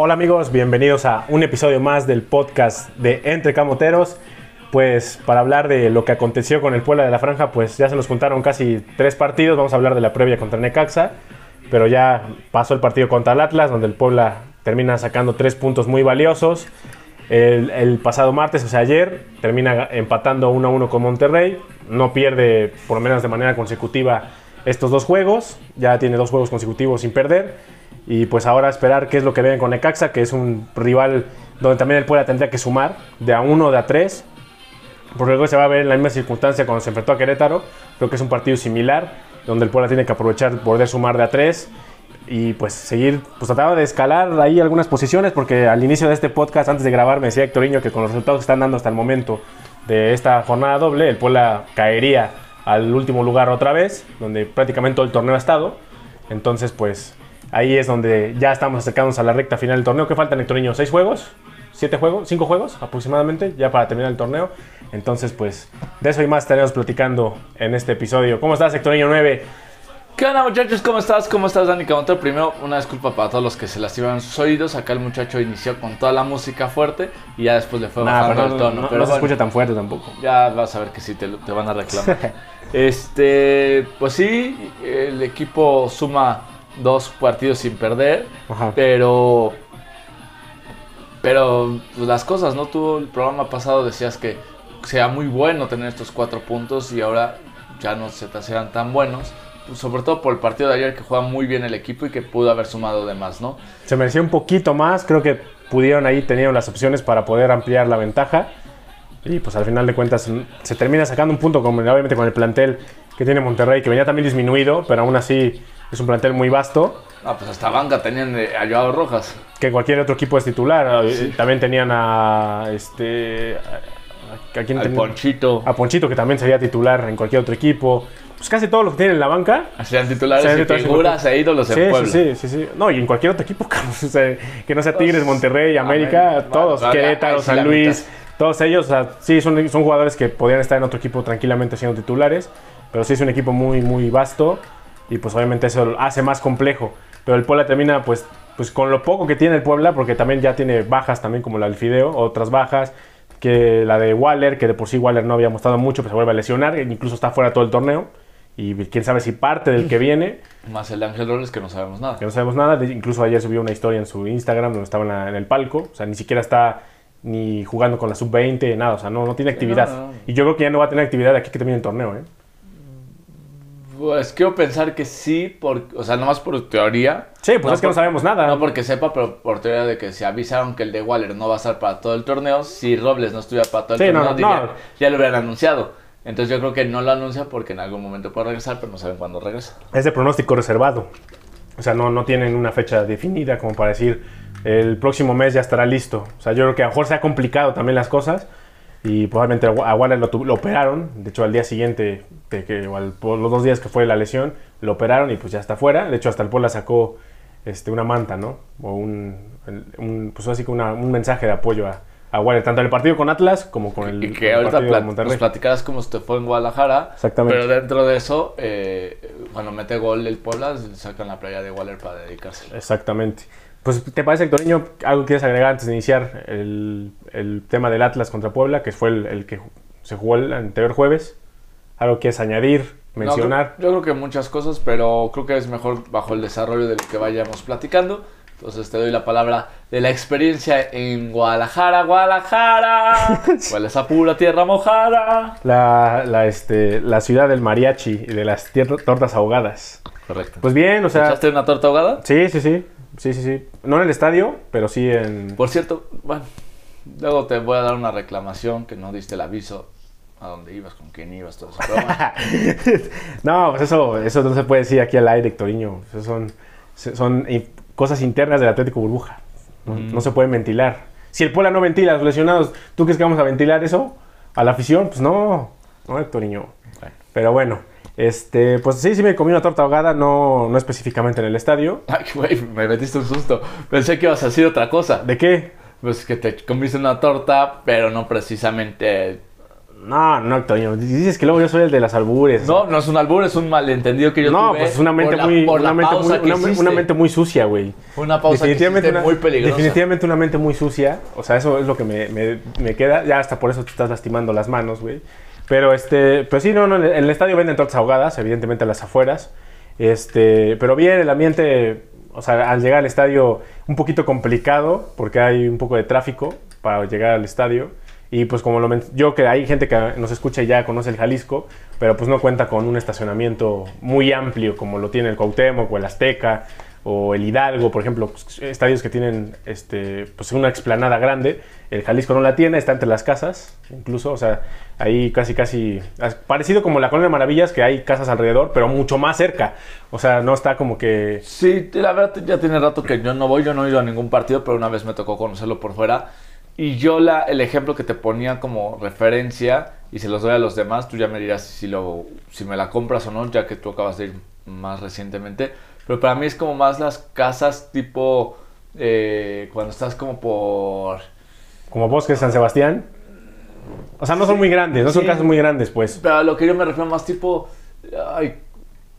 Hola amigos, bienvenidos a un episodio más del podcast de Entre Camoteros. Pues para hablar de lo que aconteció con el Puebla de la Franja, pues ya se nos juntaron casi tres partidos. Vamos a hablar de la previa contra Necaxa, pero ya pasó el partido contra el Atlas, donde el Puebla termina sacando tres puntos muy valiosos. El, pasado martes, o sea ayer, termina empatando 1 a 1 con Monterrey. No pierde, por lo menos de manera consecutiva, estos dos juegos. Ya tiene dos juegos consecutivos sin perder. Y pues ahora esperar qué es lo que ven con Necaxa, que es un rival donde también el Puebla tendría que sumar de a uno de a tres. Porque luego se va a ver en la misma circunstancia cuando se enfrentó a Querétaro. Creo que es un partido similar, donde el Puebla tiene que aprovechar poder sumar de a tres y pues seguir, pues trataba de escalar ahí algunas posiciones, porque al inicio de este podcast, antes de grabar, me decía Hectorinho que con los resultados que están dando hasta el momento de esta jornada doble, el Puebla caería al último lugar otra vez, donde prácticamente todo el torneo ha estado. Entonces, pues Ahí es donde ya estamos acercándonos a la recta final del torneo. ¿Qué faltan, Hectorinho? ¿Seis juegos? ¿Siete juegos? ¿Cinco juegos aproximadamente? Ya para terminar el torneo. Entonces, pues, de eso y más estaremos platicando en este episodio. ¿Cómo estás, Hectorinho 9? ¿Qué onda muchachos? ¿Cómo estás? ¿Cómo estás Dani Camontero? Primero una disculpa para todos los que se lastimaron sus oídos. Acá el muchacho inició con toda la música fuerte y ya después le fue Nah, bajando el no, tono. no- pero no se bueno, escucha tan fuerte tampoco. ya vas a ver que sí te, te van a reclamar. este, pues sí, el equipo suma dos partidos sin perder, Ajá. pero pero pues, las cosas, ¿no? Tú el programa pasado decías que sea muy bueno tener estos cuatro puntos y ahora ya no se te hacían tan buenos. pues, sobre todo por el partido de ayer que juega muy bien el equipo y que pudo haber sumado de más, ¿no? Se mereció un poquito más. Creo que pudieron ahí, tenían las opciones para poder ampliar la ventaja. Y pues al final de cuentas mm, se termina sacando un punto, como obviamente con el plantel que tiene Monterrey, que venía también disminuido, pero aún así es un plantel muy vasto. Ah, pues hasta banca tenían eh, a Joao Rojas. que cualquier otro equipo es titular. También tenían a este a, a quién tenían? Ponchito. A Ponchito que también sería titular en cualquier otro equipo. Pues casi todos los que tienen en la banca. Titulares serían titulares en figuras e ídolos Sí, en sí, sí, sí, sí. No, y en cualquier otro equipo. O sea, que no sea Tigres, Pues, Monterrey, América, América, todos, Querétaro, San Luis, todos ellos, o sea, sí, son, son jugadores que podrían estar en otro equipo tranquilamente siendo titulares, pero sí es un equipo muy, muy vasto y pues obviamente eso lo hace más complejo. Pero el Puebla termina pues, pues con lo poco que tiene el Puebla, porque también ya tiene bajas también como la del Fideo, otras bajas, que la de Waller, que de por sí Waller no había mostrado mucho, pues se vuelve a lesionar, e incluso está fuera todo el torneo. Y quién sabe si parte del que viene, Más el de Ángel Robles que no sabemos nada. que no sabemos nada. De- incluso ayer subió una historia en su Instagram donde estaba en, la- en el palco. O sea, ni siquiera está ni jugando con la sub-20, nada. O sea, no, no tiene actividad. no, no. Y yo creo que ya no va a tener actividad de aquí que termine el torneo, ¿eh? Pues quiero pensar que sí, por, o sea, nomás por teoría. Sí, pues es que no sabemos nada. No porque sepa, pero por teoría de que se avisaron que el de Waller no va a estar para todo el torneo. Si Robles no estuviera para todo el Sí, no, torneo, no, diría- no. ya lo hubieran anunciado. Entonces yo creo que no lo anuncia porque en algún momento puede regresar, pero no saben cuándo regresa. Es de pronóstico reservado. O sea, no, no tienen una fecha definida como para decir el próximo mes ya estará listo. O sea, yo creo que a lo mejor se ha complicado también las cosas. Y probablemente a Wa- a Waller lo, lo operaron. De hecho, al día siguiente, de que, o al- por los dos días que fue la lesión, lo operaron y pues ya está fuera. De hecho, hasta el Puebla sacó este, una manta, ¿no? O un, un- pues así que una- un mensaje de apoyo a, a Waller, tanto en el partido con Atlas como con el, Y que el ahorita plat- nos platicarás cómo te fue en Guadalajara. Exactamente. Pero dentro de eso, eh, cuando mete gol el Puebla, sacan la playa de Waller para dedicarse. Exactamente. Pues, ¿te parece, Hectorinho, algo quieres agregar antes de iniciar el, el tema del Atlas contra Puebla, que fue el, el que se jugó el anterior jueves? ¿Algo quieres añadir, mencionar? yo creo que muchas cosas, pero creo que es mejor bajo el desarrollo de lo que vayamos platicando. Entonces te doy la palabra de la experiencia en Guadalajara, Guadalajara. ¿Cuál es esa pura tierra mojada? la, la, este, la ciudad del mariachi y de las tortas ahogadas. Correcto. Pues bien, o sea... ¿Echaste una torta ahogada? Sí, sí, sí. Sí, sí, sí. No en el estadio, pero sí en... Por cierto, bueno, luego te voy a dar una reclamación que no diste el aviso a dónde ibas, con quién ibas, todo eso. Bueno, no, pues eso, eso no se puede decir aquí al aire, Hectorinho. Eso son, son cosas internas del Atlético Burbuja. No, no se pueden ventilar. Si el Puebla no ventila a los lesionados, ¿tú crees que vamos a ventilar eso? ¿A la afición? Pues no. No, Hectorinho. Bueno. Pero bueno, este, pues sí, sí me comí una torta ahogada, no, no específicamente en el estadio. ay, güey, me metiste un susto. Pensé que ibas a decir otra cosa. ¿De qué? Pues que te comiste una torta, pero no precisamente No, no, Toño. Dices que luego yo soy el de las albures. No, no es un albur, es un malentendido que yo no, tuve. pues es una mente la- muy, una mente muy, una, una mente muy sucia, güey. Una pausa que hiciste muy peligrosa. Definitivamente una mente muy sucia. O sea, eso es lo que me, me- me queda. Ya hasta por eso te estás lastimando las manos, güey. Pero este, pues sí, no, no, en el- estadio venden tortas ahogadas, evidentemente a las afueras. Este, pero bien, el ambiente, o sea, al llegar al estadio un poquito complicado porque hay un poco de tráfico para llegar al estadio. Y pues como lo yo que hay gente que nos escucha y ya conoce el Jalisco, pero pues no cuenta con un estacionamiento muy amplio como lo tiene el Cuauhtémoc o el Azteca o el Hidalgo, por ejemplo, estadios que tienen este, pues una explanada grande. El Jalisco no la tiene, está entre las casas, incluso, o sea, ahí casi, casi, as- parecido como la Colonia de Maravillas, que hay casas alrededor, pero mucho más cerca. O sea, no está como que... Sí, la verdad ya tiene rato que yo no voy, yo no he ido a ningún partido, pero una vez me tocó conocerlo por fuera. Y yo la, el ejemplo que te ponía como referencia, y se los doy a los demás, tú ya me dirás si, lo, si me la compras o no, ya que tú acabas de ir más recientemente. Pero para mí es como más las casas tipo, eh, cuando estás como por... Como Bosques de San Sebastián. O sea, no son muy grandes, no son casas muy grandes, pues. Pero a lo que yo me refiero más tipo, ay,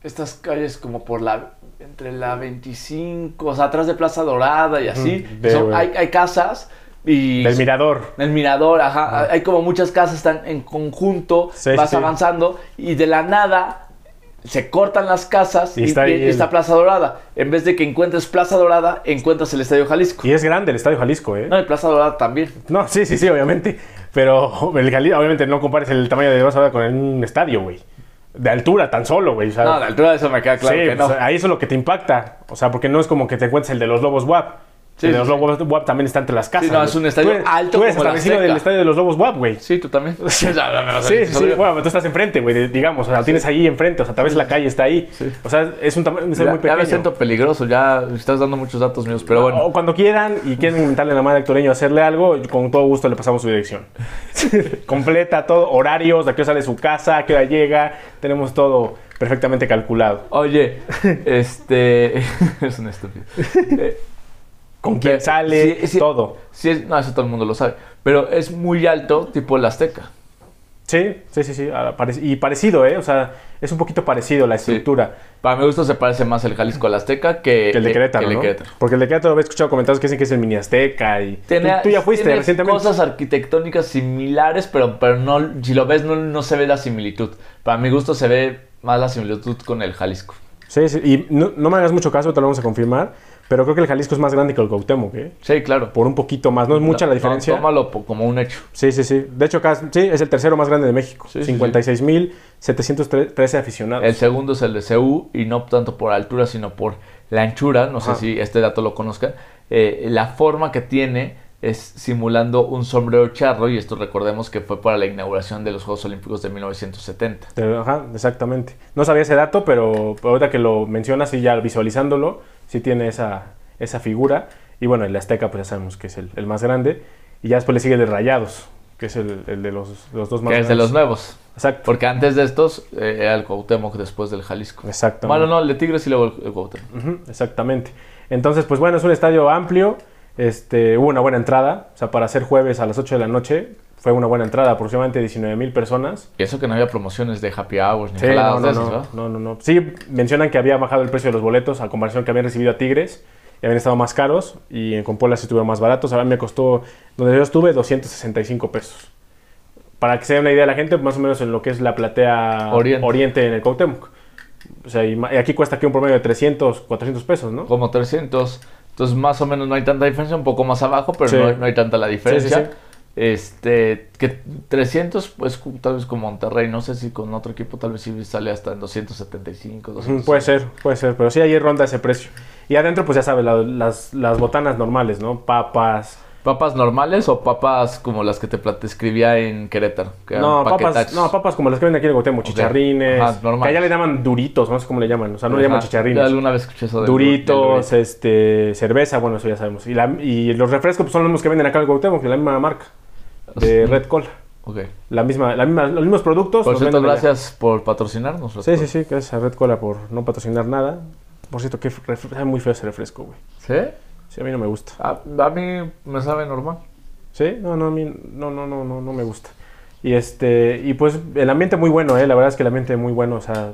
estas calles como por la, entre la 25, o sea, atrás de Plaza Dorada y así. Son- hay, hay casas y... Del Mirador. El mirador, ajá. Hay como muchas casas están en conjunto, Sí, vas sí. avanzando y de la nada se cortan las casas Y y, está y- ahí y está el- Plaza Dorada. En vez de que encuentres Plaza Dorada, encuentras el Estadio Jalisco. Y es grande el Estadio Jalisco, ¿eh? No, el Plaza Dorada también. No, sí, sí, sí, obviamente. Pero el Jalisco, obviamente no compares el tamaño de Barça con un estadio, güey. De altura, tan solo, güey. No, la altura de eso me queda claro sí, que no. pues, ahí eso es lo que te impacta. O sea, porque no es como que te encuentres el de los Lobos WAP. Sí, de los. Lobos WAP también está entre las casas. Sí, no, es un estadio Tú alto Tú eres como hasta la vecino Azteca. del estadio de los Lobos WAP, güey. Sí, tú también. Sí, sí, sí. Bueno, tú estás enfrente, güey, digamos. O sea, lo tienes ahí enfrente. O sea, tal vez la calle está ahí. Sí. O sea, es un tamaño Ya, muy ya pequeño. me siento peligroso, ya estás dando muchos datos míos, pero bueno. O cuando quieran y quieren inventarle la madre a Hectoreño hacerle algo, con todo gusto le pasamos su dirección. Completa todo, horarios, a qué hora sale su casa, a qué hora llega, tenemos todo perfectamente calculado. Oye, este. es un estúpido. Con quién sale, sí, sí. todo. sí, es- no, eso todo el mundo lo sabe. Pero es muy alto, tipo el Azteca. Sí, sí, sí, sí. Y parecido, ¿eh? O sea, es un poquito parecido la Sí. estructura Para mi gusto se parece más el Jalisco al Azteca que, que el de Querétaro, que el de ¿no? Querétaro. Porque el de Querétaro había escuchado comentarios que dicen que es el mini Azteca y... Tiene- tú, tú ya fuiste recientemente. cosas arquitectónicas similares, pero, pero no, si lo ves no, no se ve la similitud. Para mi gusto se ve más la similitud con el Jalisco. Sí, sí. Y no, no me hagas mucho caso, te lo vamos a confirmar, pero creo que el Jalisco es más grande que el Cuauhtémoc, ¿eh? Sí, claro. Por un poquito más. No es mucha la No, diferencia. tómalo como un hecho. Sí, sí, sí. De hecho, acá sí, es el tercero más grande de México. Sí, sí, sí. 56.713 aficionados. El segundo es el de CU y no tanto por altura, sino por la anchura. No sé si este dato lo conozcan. Eh, la forma que tiene es simulando un sombrero charro y esto recordemos que fue para la inauguración de los Juegos Olímpicos de 1970. Pero, Ajá, exactamente. No sabía ese dato, pero ahorita que lo mencionas y ya visualizándolo, sí tiene esa, esa figura. Y bueno, el Azteca, pues ya sabemos que es el, el más grande. Y ya después le sigue el de Rayados, que es el, el de los, los dos más Que es de los nuevos. Exacto. Porque antes de estos eh, era el Cuauhtémoc después del Jalisco. Exactamente. Bueno, no, el de Tigres y luego el, el Cuauhtémoc. Exactamente. Entonces, pues bueno, es un estadio amplio. Este, hubo una buena entrada. O sea, para ser jueves a las 8 de la noche, fue una buena entrada, aproximadamente 19 mil personas. Y eso que no había promociones de happy hours ni Sí, no, de no, no, no, no, no. Sí, mencionan que había bajado el precio de los boletos a comparación que habían recibido a Tigres y habían estado más caros y en Compuela sí estuvieron más baratos. A mí me costó, donde yo estuve, 265 pesos. Para que se dé una idea la gente, más o menos en lo que es la platea Oriente. Oriente, en el Cuauhtémoc. O sea, y aquí cuesta aquí un promedio de 300, 400 pesos, ¿no? como 300. Entonces, más o menos no hay tanta diferencia, un poco más abajo, pero Sí. no, hay- no hay tanta la diferencia. Sí, sí, sí. Este, que 300, pues tal vez con Monterrey, no sé si con otro equipo tal vez sí sale hasta en 275, Ujú, 200. Puede ser, puede ser, pero sí ahí ronda ese precio. Y adentro, pues ya sabes, la- las, las botanas normales, ¿no? Papas. ¿Papas normales o papas como las que te escribía en Querétaro? Que No papas, no, papas como las que venden aquí en el Cuauhtémoc, chicharrines. Ajá, normal. que allá le llaman duritos, no sé cómo le llaman. O sea, no le llaman chicharrines. alguna vez escuché eso del- Duritos, del este, cerveza, bueno, eso ya sabemos. Y, la- y los refrescos pues, son los mismos que venden acá en el Cuauhtémoc, de la misma marca. De Red Cola. Ok. La misma, la misma, los mismos productos. Por cierto, allá. gracias por patrocinarnos. Sí, sí, sí, gracias a Red Cola por no patrocinar nada. Por cierto, que sabe muy feo ese refresco, güey. ¿Sí? Sí, a mí no me gusta. A, a mí me sabe normal. ¿Sí? No, no, a mí no, no, no, no, no me gusta. Y este y pues el ambiente muy bueno, ¿eh? la verdad es que el ambiente muy bueno, o sea,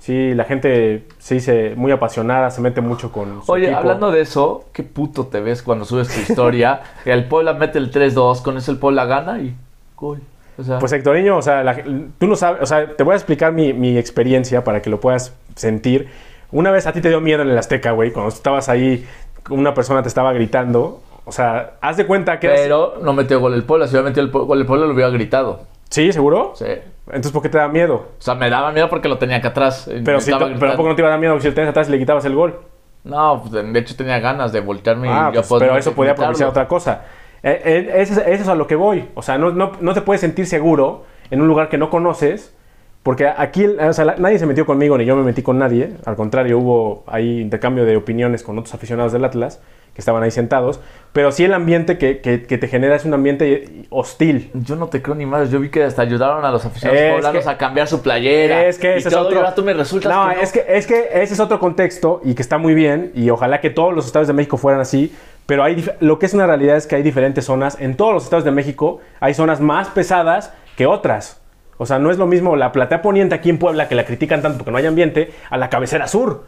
sí, la gente se dice muy apasionada, se mete mucho con su Oye, equipo. hablando de eso, qué puto te ves cuando subes tu historia. el Puebla mete el 3-2, con eso el Puebla gana y gol. O sea, Pues Hectorinho, o sea, la- tú no sabes, o sea, te voy a explicar mi, mi experiencia para que lo puedas sentir. Una vez a ti te dio miedo en el Azteca, güey, cuando estabas ahí, una persona te estaba gritando. O sea, haz de cuenta que... eras- pero no metió gol el Puebla. Si hubiera metido el gol el Puebla, lo hubiera gritado. ¿Sí, seguro? Sí. Entonces, ¿por qué te da miedo? O sea, me daba miedo porque lo tenía acá atrás. y Pero, si estaba pero. ¿por qué no te iba a dar miedo si lo tenías atrás y le quitabas el gol? No, pues, de hecho tenía ganas de voltearme Ah, y yo pues, pero eso podía propiciar otra cosa. Eh, eh, Eso es, eso es a lo que voy. O sea, no, no, no te puedes sentir seguro en un lugar que no conoces, porque aquí o sea, la- nadie se metió conmigo ni yo me metí con nadie. Al contrario, hubo ahí intercambio de opiniones con otros aficionados del Atlas que estaban ahí sentados. Pero sí el ambiente que, que- que te genera es un ambiente hostil. Yo no te creo ni más. Yo vi que hasta ayudaron a los aficionados Es poblanos a cambiar su playera. Es que y ese es todo, otro. y ahora tú me resultas no, que no. es que es que ese es otro contexto y que está muy bien y ojalá que todos los estados de México fueran así. Pero hay lo que es una realidad es que hay diferentes zonas. En todos los estados de México hay zonas más pesadas que otras. O sea, no es lo mismo la platea poniente aquí en Puebla, que la critican tanto porque no hay ambiente, a la cabecera sur.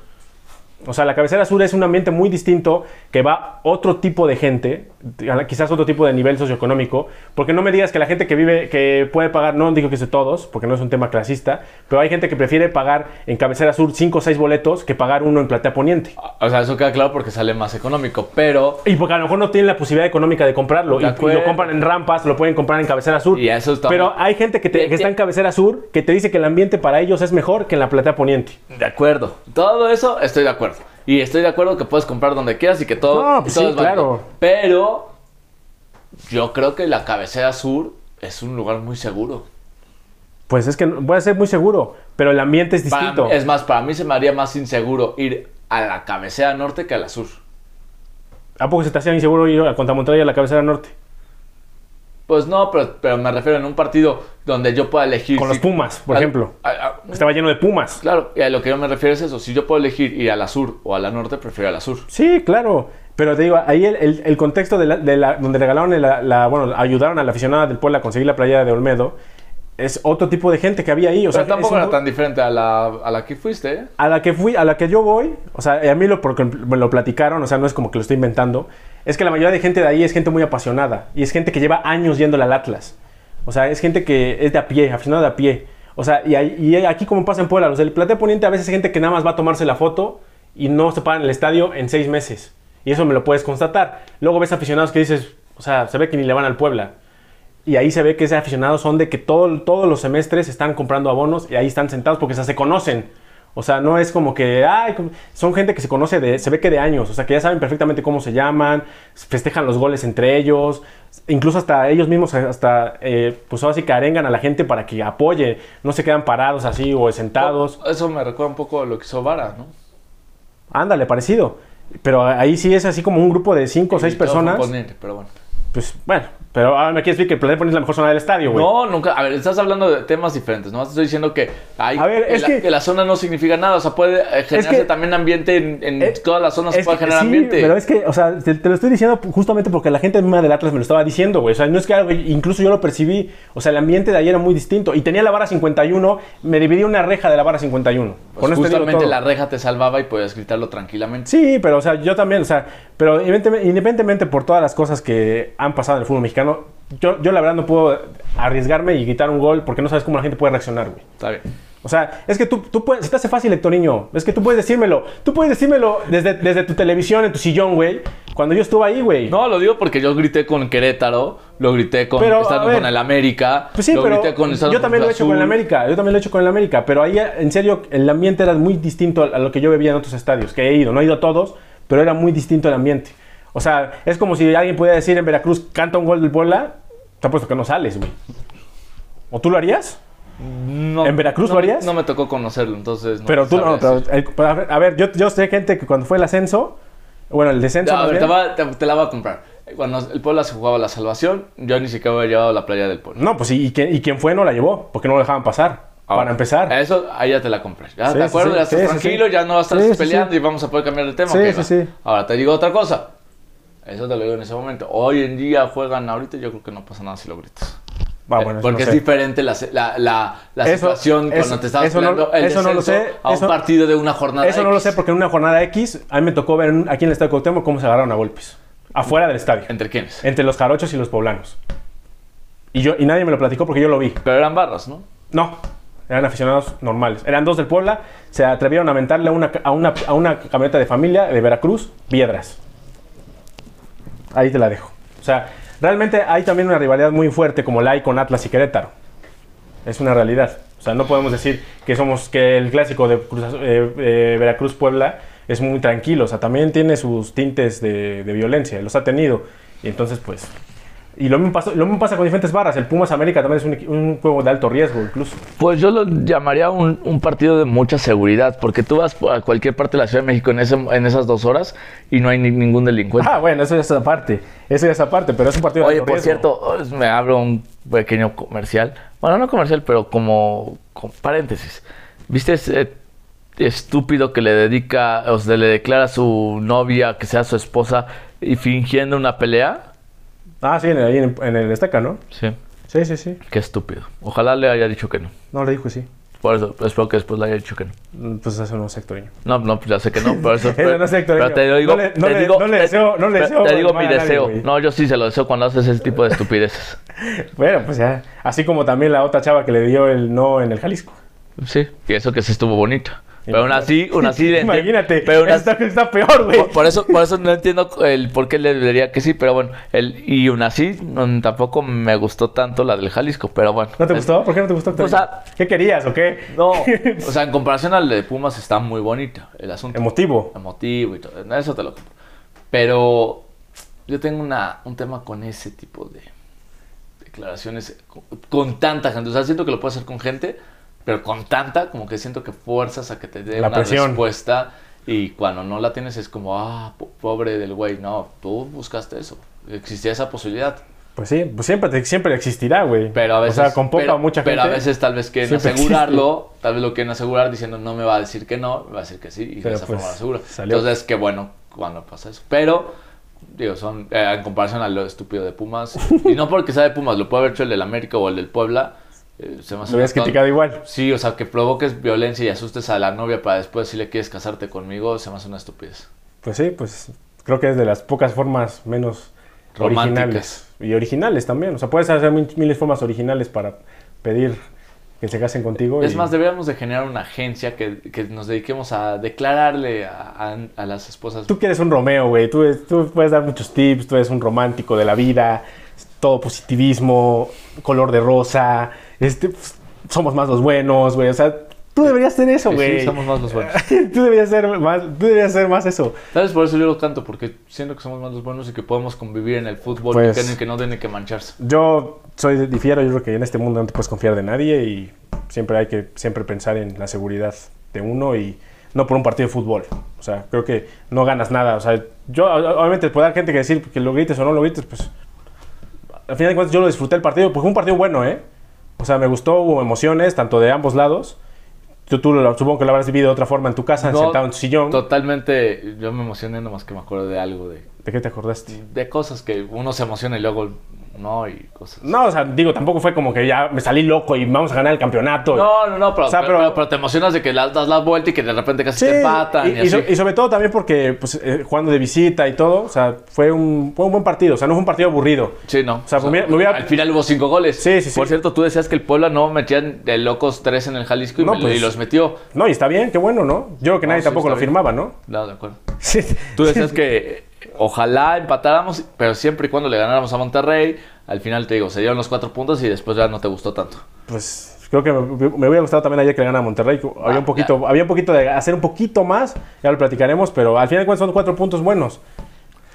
O sea, la cabecera sur es un ambiente muy distinto que va otro tipo de gente, quizás otro tipo de nivel socioeconómico, porque no me digas que la gente que vive, que puede pagar, no digo que de todos, porque no es un tema clasista, pero hay gente que prefiere pagar en cabecera sur 5 o 6 boletos que pagar uno en platea poniente. O sea, eso queda claro porque sale más económico. Pero Y porque a lo mejor no tienen la posibilidad económica de comprarlo. De Y, lo compran en rampas, lo pueden comprar en cabecera sur. Y eso está Pero hay gente que, te- Que- está en cabecera sur que te dice que el ambiente para ellos es mejor que en la platea poniente. De acuerdo. Todo eso estoy de acuerdo. Y estoy de acuerdo que puedes comprar donde quieras y que todo, No, pues todo sí, es válido. claro. Pero yo creo que la cabecera sur es un lugar muy seguro. Pues es que a ser muy seguro, pero el ambiente es distinto. mí- es más, para mí se me haría más inseguro ir a la cabecera norte que a la sur. ¿A poco se te hacía inseguro ir a contra Monterrey a la cabecera norte? Pues no, pero, pero me refiero en un partido donde yo pueda elegir. Con los Pumas, por ejemplo. a- a- Estaba lleno de Pumas. claro, y a lo que yo me refiero es eso. Si yo puedo elegir ir a la sur o a la norte, prefiero a la sur. Sí, claro. Pero te digo, ahí el, el- el contexto de la, de la- donde regalaron la, la- bueno, ayudaron a la aficionada del pueblo a conseguir la playera de Olmedo, es otro tipo de gente que había ahí. O sea, pero tampoco es un- era tan diferente a la, a la que fuiste, ¿eh? a la que fui, a la que yo voy, o sea, a mí lo, porque me lo platicaron, o sea, no es como que lo estoy inventando, es que la mayoría de gente de ahí es gente muy apasionada y es gente que lleva años yéndole al Atlas. O sea, es gente que es de a pie, aficionado de a pie. O sea, y, y aquí como pasa en Puebla, los del Platea Poniente a veces hay gente que nada más va a tomarse la foto y no se para en el estadio en seis meses. Y eso me lo puedes constatar. Luego ves aficionados que dices, o sea, se ve que ni le van al Puebla. Y ahí se ve que esos aficionados son de que todo, todos los semestres están comprando abonos y ahí están sentados porque se conocen. O sea, no es como que, ay, son gente que se conoce de, se ve que de años, o sea, que ya saben perfectamente cómo se llaman, festejan los goles entre ellos, incluso hasta ellos mismos, hasta, eh, pues ahora sí que arengan a la gente para que apoye, no se quedan parados así o sentados. Eso me recuerda un poco a lo que hizo Vara, ¿no? Ándale, parecido. Pero ahí sí es así como un grupo de cinco o seis personas. pero bueno. Pues bueno, pero ahora me quieres decir que el Platea Poniente es la mejor zona del estadio, güey. No, nunca. A ver, estás hablando de temas diferentes, ¿no? Te estoy diciendo que, hay, A ver, es la, que- la zona no significa nada. O sea, puede eh, generarse que- también ambiente en, en Eh, todas las zonas. Puede que- generar sí, ambiente. Pero es que, o sea, te, te lo estoy diciendo justamente porque la gente misma del Atlas me lo estaba diciendo, güey. O sea, no es que algo, incluso yo lo percibí. O sea, el ambiente de ayer era muy distinto. Y tenía la vara 51, me dividí una reja de la vara 51. Pues Con justamente la reja te salvaba y podías gritarlo tranquilamente. Sí, pero o sea, yo también, o sea, pero independientemente por todas las cosas que han pasado en el fútbol mexicano, yo, yo la verdad no puedo arriesgarme y gritar un gol porque no sabes cómo la gente puede reaccionar, güey. Está bien. O sea, es que tú, tú puedes, se te hace fácil, Héctor Niño. Es que tú puedes decírmelo. Tú puedes decírmelo desde, desde tu televisión, en tu sillón, güey. Cuando yo estuve ahí, güey. No, lo digo porque yo grité con Querétaro, lo grité con Pero, estando ver. con el América, Pues sí, lo pero grité con estando yo también lo he hecho con el. América. Yo también lo he hecho con el América. Pero ahí, en serio, el ambiente era muy distinto a lo que yo vivía en otros estadios. Que he ido. No he ido a todos, pero era muy distinto el ambiente. O sea, es como si alguien pudiera decir en Veracruz, canta un gol del Puebla, te apuesto que no sales, güey. ¿O tú lo harías? No, ¿En Veracruz no lo harías? No me tocó conocerlo, entonces no pero tú no. Pero, el- a ver, yo, yo sé gente que cuando fue el ascenso, bueno, el descenso. Ya, a ver, te, va- te- te la voy a comprar. Cuando el Puebla se jugaba la salvación, yo ni siquiera había llevado la playa del Puebla. No, pues y, y, quien, y quien fue no la llevó, porque no lo dejaban pasar. Ahora, para empezar. Eso, ahí ya te la compré. Ya Sí, te acuerdas, sí, ya estás sí, tranquilo, ya no vas a estar peleando y vamos a poder cambiar de tema. Sí, ok, sí, va. sí. Ahora te digo otra cosa. Eso te lo digo en ese momento. Hoy en día juegan ahorita, yo creo que no pasa nada si lo gritas. Ah, bueno, Porque no es sé. diferente la, la, la, la Eso- situación eso- cuando te estabas eso no- el eso no lo sé, a un partido de una jornada Eso no lo sé porque en una jornada X a mí me tocó ver aquí en el Estadio Cuauhtémoc cómo se agarraron a golpes. Afuera del estadio. ¿Entre quiénes? Entre los jarochos y los poblanos. Y, yo, y nadie me lo platicó porque yo lo vi. Pero eran barras, ¿no? No, eran aficionados normales. Eran dos del Puebla. Se atrevieron a aventarle a una, a una, a una camioneta de familia de Veracruz, piedras. Ahí te la dejo. O sea, realmente hay también una rivalidad muy fuerte como la hay con Atlas y Querétaro. Es una realidad. O sea, no podemos decir que somos que el clásico de eh, eh, Veracruz-Puebla es muy tranquilo. O sea, también tiene sus tintes de, de violencia. Los ha tenido. Y entonces, pues... Y lo mismo, pasa, lo mismo pasa con diferentes barras. El Pumas América también es un, un juego de alto riesgo, incluso. Pues yo lo llamaría un, un partido de mucha seguridad, porque tú vas a cualquier parte de la Ciudad de México en, ese, en esas dos horas y no hay ni- ningún delincuente. Ah, bueno, eso ya es aparte. Eso ya es aparte, pero es un partido de Oye, alto por riesgo. cierto, es- me abro un pequeño comercial. Bueno, no comercial, pero como, con paréntesis. ¿Viste ese estúpido que le dedica, o sea, le declara a su novia que sea su esposa y fingiendo una pelea? Ah, sí, en el- en, en el Estaca, ¿no? Sí, Sí, sí, sí. qué estúpido. Ojalá le haya dicho que no. No, le dijo sí. Por eso, espero que después le haya dicho que no. Mm, Pues eso no es sectoriño. No, no, pues ya sé que no, por eso. Eso no es pero te lo digo, no le- no te le- digo, no le te- deseo- no le deseo Te digo mi nadie, deseo. no, yo sí se lo deseo cuando haces ese tipo de estupideces. Bueno, pues ya. Así como también la otra chava que le dio el no en el Jalisco. Sí, y eso que sí estuvo bonito. Pero aún así, aún así. Imagínate, Pero aún así- está, está peor, güey. por, por eso, por eso no entiendo el por qué le diría que sí, pero bueno, el, y aún así no, tampoco me gustó tanto la del Jalisco, pero bueno. ¿No te Es- gustó? ¿Por qué no te gustó? O sea- ¿Qué querías o qué? No, O sea, en comparación al de Pumas está muy bonito el asunto. Emotivo. Emotivo y todo. Eso te lo. Pero yo tengo una, un tema con ese tipo de declaraciones con, con tanta gente. O sea, siento que lo puedo hacer con gente, pero con tanta, como que siento que fuerzas a que te dé La una presión. respuesta. Y cuando no la tienes es como, ah, po- pobre del güey. No, tú buscaste eso. Existía esa posibilidad. Pues sí, pues siempre, siempre existirá, güey. Pero a veces, O sea, con poca pero, o mucha pero gente. a veces tal vez quieren asegurarlo, tal vez lo quieren asegurar diciendo no me va a decir que no, me va a decir que sí y de Pero, esa pues, forma lo asegura. salió. Entonces, qué bueno cuando pasa eso. Pero, digo, son eh, en comparación a lo estúpido de Pumas, y no porque sea de Pumas, lo puede haber hecho el del América o el del Puebla, eh, se me hace Lo habías criticado igual. Sí, o sea, que provoques violencia y asustes a la novia para después si le quieres casarte conmigo, se me hace una estupidez. Pues sí, pues creo que es de las pocas formas menos Románticas. originales. Y originales también. O sea, puedes hacer mil- miles de formas originales para pedir que se casen contigo. Es y- más, deberíamos de generar una agencia que, que nos dediquemos a declararle a, a- a las esposas Tú que eres un Romeo, güey. Tú, tú puedes dar muchos tips. Tú eres un romántico de la vida. Todo positivismo, color de rosa. Este, pues, somos más los buenos, güey. O sea, tú deberías hacer eso, güey. sí, somos más los buenos. tú deberías ser más, tú deberías hacer más eso. Tal vez por eso yo lo canto, porque siento que somos más los buenos y que podemos convivir en el fútbol Pues- y que, que no tiene que mancharse. Yo soy difiero, yo creo que en este mundo no te puedes confiar de nadie y siempre hay que siempre pensar en la seguridad de uno y no por un partido de fútbol. O sea, creo que no ganas nada. O sea, yo obviamente puede haber gente que decir que lo grites o no lo grites, pues al final de cuentas yo lo disfruté el partido, porque fue un partido bueno, ¿eh? O sea, me gustó, hubo emociones, tanto de ambos lados. Tú, tú lo- supongo que lo habrás vivido de otra forma en tu casa, No, sentado en tu sillón. Totalmente, yo me emocioné nomás que me acuerdo de algo, de, ¿De qué te acordaste? de cosas que uno se emociona y luego no, y cosas. No, o sea, digo, tampoco fue como que ya me salí loco y vamos a ganar el campeonato. No, no, no, pero, O sea, pero, pero- pero te emocionas de que la- das la vuelta y que de repente casi Sí, te empatan. Y, y, y so- así. y sobre todo también porque pues, eh, jugando de visita y todo, o sea, fue un, fue un buen partido, o sea, no fue un partido aburrido. Sí, no. O sea, me hubiera- Al final hubo cinco goles. Sí, sí, sí. Por cierto, tú decías que el Puebla no metían de locos tres en el Jalisco y, No, me- pues- los metió. No, y está bien, qué bueno, ¿no? Yo creo que No, nadie sí, tampoco lo bien. firmaba, ¿no? No, de acuerdo. Sí. Tú decías que ojalá empatáramos, pero siempre y cuando le ganáramos a Monterrey, al final te digo, se dieron los cuatro puntos y después ya no te gustó tanto. Pues creo que me, me hubiera gustado también ayer que le ganara a Monterrey. Había un poquito, había un poquito de hacer un poquito más, ya lo platicaremos, pero al final de cuentas son cuatro puntos buenos.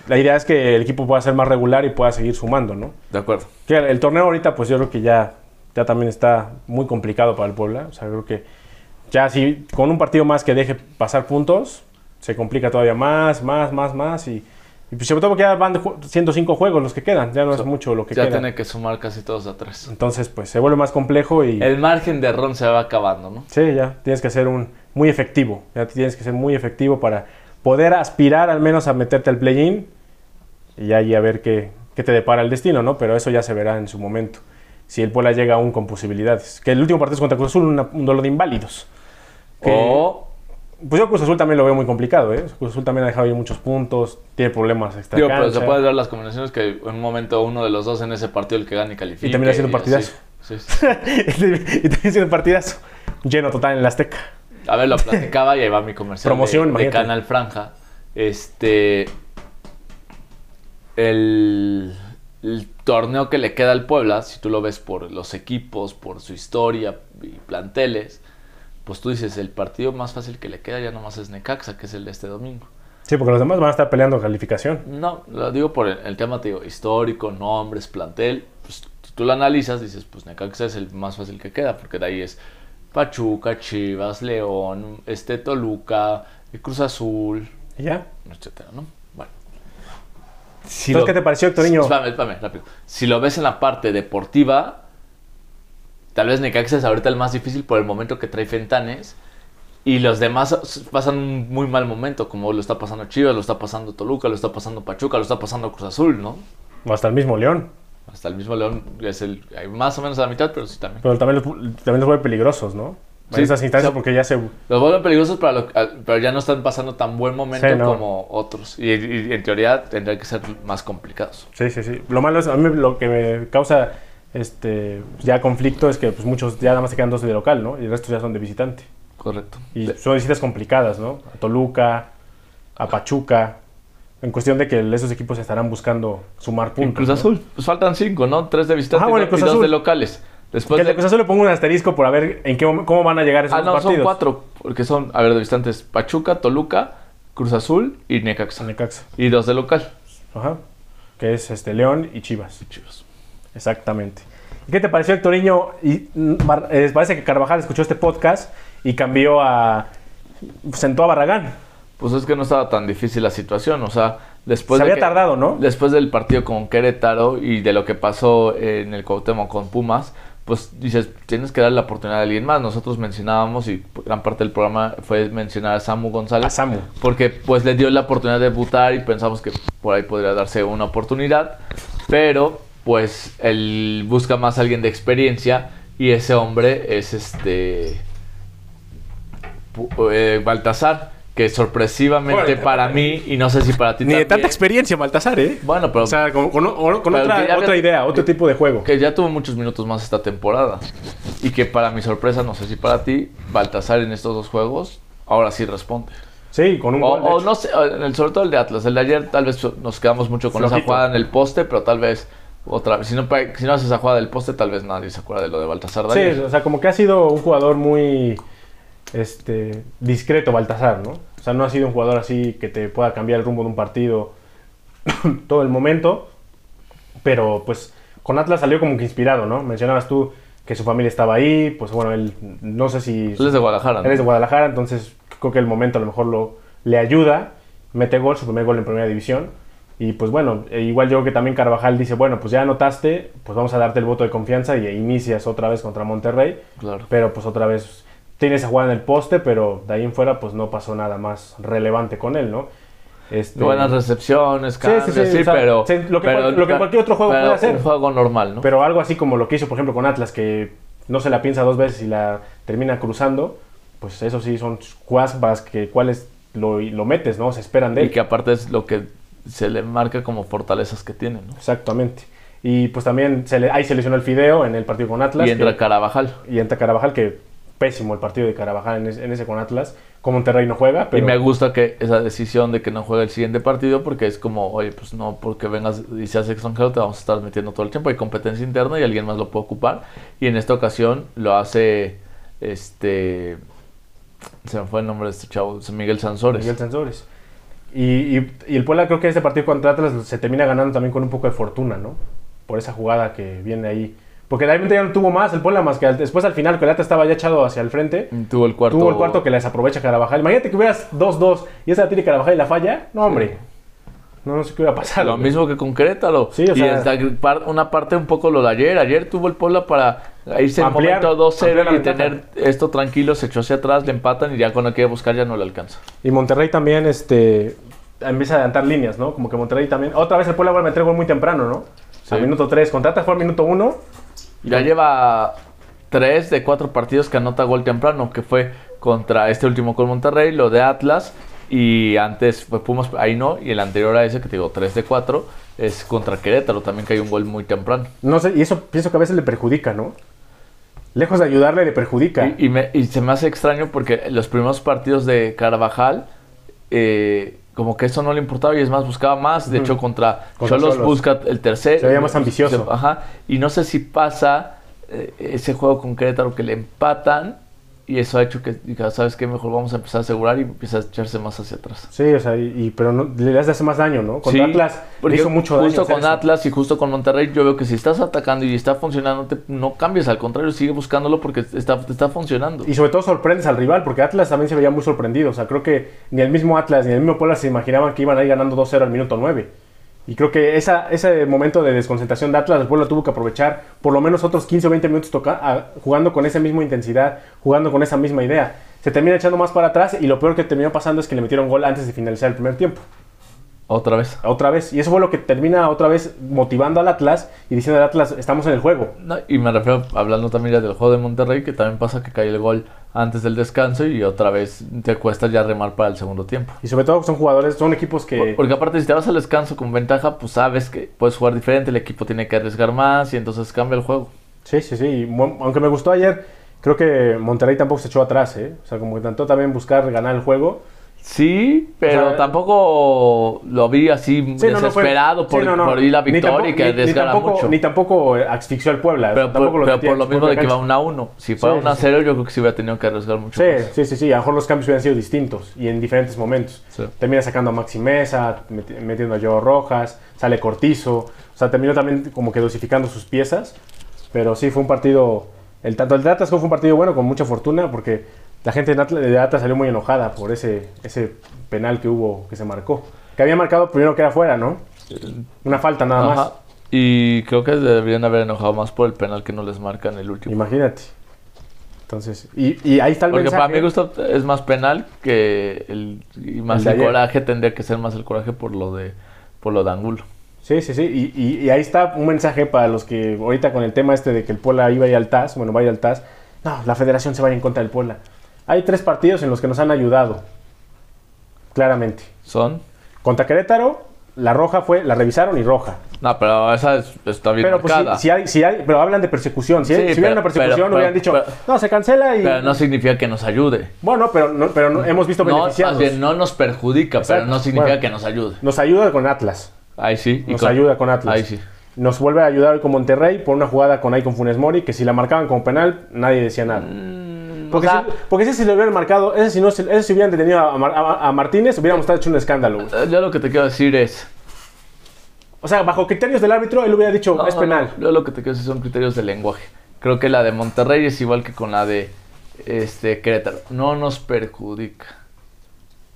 La idea es que el equipo pueda ser más regular y pueda seguir sumando, ¿no? De acuerdo. Que el, el torneo ahorita, pues yo creo que ya, ya también está muy complicado para el Puebla. O sea, creo que ya si con un partido más que deje pasar puntos, se complica todavía más, más, más, más. Y, y pues sobre todo porque ya van de ju- 105 juegos los que quedan, ya no es mucho lo que ya queda. tiene que sumar casi todos a tres. Entonces, pues se vuelve más complejo y El margen de error se va acabando, ¿no? sí, ya tienes que ser un muy efectivo. Ya tienes que ser muy efectivo para poder aspirar al menos a meterte al play-in y ahí a ver qué, qué te depara el destino, ¿no? Pero eso ya se verá en su momento. si el Puebla llega aún con posibilidades. Que el último partido es contra Cruz Azul, una- un duelo de inválidos. Que- O, Pues yo Cruz Azul también lo veo muy complicado, ¿eh? Cruz Azul también ha dejado ir muchos puntos, tiene problemas extra Digo, pero se puede dar las combinaciones que en un momento uno de los dos en ese partido el que gane califica. Y termina siendo partidazo. Sí, sí. y también siendo partidazo. Lleno total en la Azteca. A ver, lo platicaba y ahí va mi comercial Promoción, de, de. Canal Franja. Este. El, el torneo que le queda al Puebla, si tú lo ves por los equipos, por su historia y planteles, pues tú dices, el partido más fácil que le queda ya nomás es Necaxa, que es el de este domingo. Sí, porque los demás van a estar peleando calificación. No, lo digo por el, el tema te digo, histórico, nombres, plantel. Pues si tú lo analizas, dices, pues Necaxa es el más fácil que queda, porque de ahí es Pachuca, Chivas, León, este Toluca, Cruz Azul, ¿Y ya? etcétera, ¿no? Bueno. Entonces, ¿qué te pareció, Héctoriño? Espérame, espérame, rápido. Si lo ves en la parte deportiva, tal vez Necaxa es ahorita el más difícil por el momento que trae Fentanes. Y los demás pasan un muy mal momento, como lo está pasando Chivas, lo está pasando Toluca, lo está pasando Pachuca, lo está pasando Cruz Azul, ¿no? O hasta el mismo León. Hasta el mismo León es el más o menos a la mitad, pero sí también. Pero también los, también los vuelve peligrosos, ¿no? Sí, en esas instancias o sea, porque ya se... Los vuelven peligrosos, pero, lo- al- pero ya no están pasando tan buen momento Sí, no. como otros. Y, y en teoría tendrían que ser más complicados. Sí, sí, sí. Lo malo es, a mí lo que me causa este ya conflicto es que pues muchos ya nada más se quedan dos de local, ¿no? Y el resto ya son de visitante. Correcto. Y son visitas complicadas, ¿no? A Toluca, a Pachuca. En cuestión de que esos equipos estarán buscando sumar En puntos. Cruz ¿no? Azul, pues faltan cinco, ¿no? Tres de visitantes bueno, y dos de locales. Después Que de. Cruz Azul le pongo un asterisco por a ver en qué, cómo van a llegar esos Ah, no, partidos. son cuatro, porque son, a ver, de visitantes, Pachuca, Toluca, Cruz Azul y Necaxa. Necaxa. Y dos de local. Ajá. Que es este León y Chivas. Chivas. Exactamente. ¿Y qué te pareció, Héctoriño? Y mm, eh, parece que Carvajal escuchó este podcast y cambió a. sentó a Barragán. Pues es que no estaba tan difícil la situación, o sea, después Se de había que- tardado, ¿no? Después del partido con Querétaro y de lo que pasó en el Cuauhtémoc con Pumas, pues dices, tienes que darle la oportunidad a alguien más. Nosotros mencionábamos y gran parte del programa fue mencionar a Samu González. A Samu. Porque pues le dio la oportunidad de debutar y pensamos que por ahí podría darse una oportunidad. Pero pues él busca más a alguien de experiencia y ese hombre es este eh, Baltasar, que sorpresivamente para mí y no sé si para ti Ni de tanta experiencia, Baltasar, ¿eh? Bueno, pero O sea, con, con- con Pero otra, otra había- idea, otro tipo de juego. que ya tuvo muchos minutos más esta temporada. Y que para mi sorpresa, no sé si para ti, Baltasar en estos dos juegos, ahora sí responde. Sí, con un O, gol. no sé, o en el- sobre todo el de Atlas. El de ayer tal vez nos quedamos mucho con esa Flojito. jugada en el poste, pero tal vez otra vez. Si no, si no haces esa jugada del poste, tal vez nadie se acuerda de lo de Baltasar Sí, o sea, como que ha sido un jugador muy este, discreto, Baltasar, ¿no? O sea, no ha sido un jugador así que te pueda cambiar el rumbo de un partido todo el momento. Pero pues con Atlas salió como que inspirado, ¿no? Mencionabas tú que su familia estaba ahí, pues bueno, él no sé si... Él es de Guadalajara. ¿no? Él es de Guadalajara, entonces creo que el momento a lo mejor lo, le ayuda. Mete gol, su primer gol en primera división. Y pues bueno, e igual yo creo que también Carvajal dice, bueno, pues ya anotaste, pues vamos a darte el voto de confianza y inicias otra vez contra Monterrey. Claro. Pero pues otra vez tienes a jugar en el poste, pero de ahí en fuera pues no pasó nada más relevante con él, ¿no? Este, Buenas recepciones, Sí, cambios, sí, sí, sí, o sea, pero, sí, lo que pero- cual- lo que cualquier otro juego puede hacer. Un juego normal, ¿no? Pero algo así como lo que hizo, por ejemplo, con Atlas, que no se la piensa dos veces y la termina cruzando, pues eso sí son las que cuales lo, lo metes, ¿no? Se esperan de y él. que aparte es lo que se le marca como fortalezas que tiene, ¿no? Exactamente. Y pues también se le, ahí se lesionó el Fideo en el partido con Atlas. y entra que- Carabajal. y entra Carabajal, que pésimo el partido de Carabajal en ese, en ese con Atlas. Con Monterrey no juega, pero Y me gusta que esa decisión de que no juegue el siguiente partido porque es como, oye, pues no, porque vengas y seas extranjero te vamos a estar metiendo todo el tiempo. Hay competencia interna y alguien más lo puede ocupar. Y en esta ocasión lo hace, este, se me fue el nombre de este chavo, Miguel Sansores. Miguel Sansores. Y, y, y el Puebla creo que ese partido contra Atlas se termina ganando también con un poco de fortuna, ¿no? Por esa jugada que viene ahí. Porque realmente ya no tuvo más el Puebla, más que al- después al final, que el Atlas estaba ya echado hacia el frente. Tuvo el cuarto. Tuvo el cuarto que les aprovecha Carabajal. Imagínate que hubieras 2-2 y esa la tiene Carabajal y la falla. No, hombre. No, no sé qué hubiera pasado. Lo mismo que con Querétaro. Sí, o y sea- una parte un poco lo de ayer. Ayer tuvo el Puebla para irse en Ampliar- momento ampliar la 2-0 y tener esto tranquilo. Se echó hacia atrás, le empatan y ya cuando quiere buscar ya no le alcanza. Y Monterrey también este, empieza a adelantar líneas, ¿no? Como que Monterrey también. Otra vez el Puebla vuelve a meter gol muy temprano, ¿no? Sí. A minuto 3. Contra Atlas fue al minuto 1. Ya lleva tres de cuatro partidos que anota gol temprano, que fue contra este último con Monterrey, lo de Atlas, y antes fue Pumas, ahí no, y el anterior a ese, que te digo, 3 de 4, es contra Querétaro, también que hay un gol muy temprano. No sé, y eso pienso que a veces le perjudica, ¿no? Lejos de ayudarle, le perjudica. Y, y me- y se me hace extraño porque los primeros partidos de Carvajal, eh, como que eso no le importaba y es más, buscaba más. De hecho, contra, Contra Cholos busca el tercer. Se veía más ambicioso. se- Ajá. Y no sé si pasa eh, ese juego con Querétaro que le empatan y eso ha hecho que diga, ¿sabes qué? Mejor vamos a empezar a asegurar y empieza a echarse más hacia atrás. Sí, o sea, y, y- pero no, le hace más daño, ¿no? Sí, Atlas le hizo mucho daño. Justo con eso. Atlas y justo con Monterrey, yo veo que si estás atacando y está funcionando, te- no cambies, al contrario, sigue buscándolo porque está, te está funcionando. Y sobre todo sorprendes al rival, porque Atlas también se veía muy sorprendido. O sea, creo que ni el mismo Atlas ni el mismo Puebla se imaginaban que iban a ir ganando 2-0 al minuto 9. Y creo que esa, ese momento de desconcentración de Atlas, el Puebla tuvo que aprovechar por lo menos otros 15 o 20 minutos jugando con esa misma intensidad, jugando con esa misma idea. Se termina echando más para atrás y lo peor que terminó pasando es que le metieron gol antes de finalizar el primer tiempo. Otra vez. Otra vez. Y eso fue lo que termina otra vez motivando al Atlas y diciendo al Atlas, estamos en el juego. No, y me refiero, hablando también ya del juego de Monterrey, que también pasa que cae el gol antes del descanso y otra vez te cuesta ya remar para el segundo tiempo. Y sobre todo son jugadores, son equipos que... Porque aparte si te vas al descanso con ventaja, pues sabes que puedes jugar diferente, el equipo tiene que arriesgar más y entonces cambia el juego. Sí, sí, sí. aunque me gustó ayer, creo que Monterrey tampoco se echó atrás, ¿eh? O sea, como que trató también buscar ganar el juego. Sí, pero O sea, tampoco lo vi así Sí, no, no fue- desesperado por, sí, no, no. por ir la Ni victoria tampoco- y que ni- tampoco- mucho. Ni tampoco asfixió al Puebla. pero por, lo pero por mismo de que cancha. 1 a 1. Si fuera Sí, 1 a sí, 0, yo creo que sí hubiera tenido que arriesgar mucho Sí, más. sí, sí, sí. A lo mejor los cambios hubieran sido distintos y en diferentes momentos. Sí. Termina sacando a Maxi Mesa, meti- metiendo a Joe Rojas, sale Cortizo. O sea, terminó también como que dosificando sus piezas. Pero sí, fue un partido. El tanto el Atlas fue un partido bueno, con mucha fortuna, porque la gente de Atlas, de Atlas salió muy enojada por ese, ese penal que hubo, que se marcó. Que había marcado primero que era fuera, ¿no? Una falta nada Ajá. más. Y creo que deberían haber enojado más por el penal que no les marcan el último. Imagínate. Entonces, y, y ahí está el Porque mensaje. para mi gusto es más penal que el y más El coraje tendría que ser más el coraje por lo de por lo de Angulo. Sí, sí, sí. Y, y- y ahí está un mensaje para los que ahorita con el tema este de que el Puebla iba a ir al TAS, bueno, va a ir al TAS. No, la federación se va a ir en contra del Puebla. Hay tres partidos en los que nos han ayudado. Claramente. Son Contra Querétaro, la roja fue, la revisaron y roja. No, pero esa es- está bien Pero pues si, si hay, si hay- pero hablan de persecución. Si, Sí, si hubiera una persecución, pero- hubieran dicho, no, se cancela y. Pero no significa que nos ayude. Bueno, pero, no, pero no- hemos visto No, beneficiados. más bien, no nos perjudica, Exacto. pero no significa Bueno. que nos ayude. Nos ayuda con Atlas. Ahí sí. y Nos ayuda con Atlas. Ahí sí. Nos vuelve a ayudar hoy con Monterrey por una jugada con ahí con Funes Mori, que si la marcaban como penal, nadie decía nada. Mm, Porque, o sea, si, porque ese si lo hubieran marcado, ese si, no, ese si hubieran detenido a, Mar- a- a Martínez, hubiéramos estado hecho un escándalo. eh, yo lo que te quiero decir es. O sea, bajo criterios del árbitro, él hubiera dicho, No, es penal. no, Yo lo que te quiero decir son criterios de lenguaje. Creo que la de Monterrey es igual que con la de este Querétaro. No nos perjudica.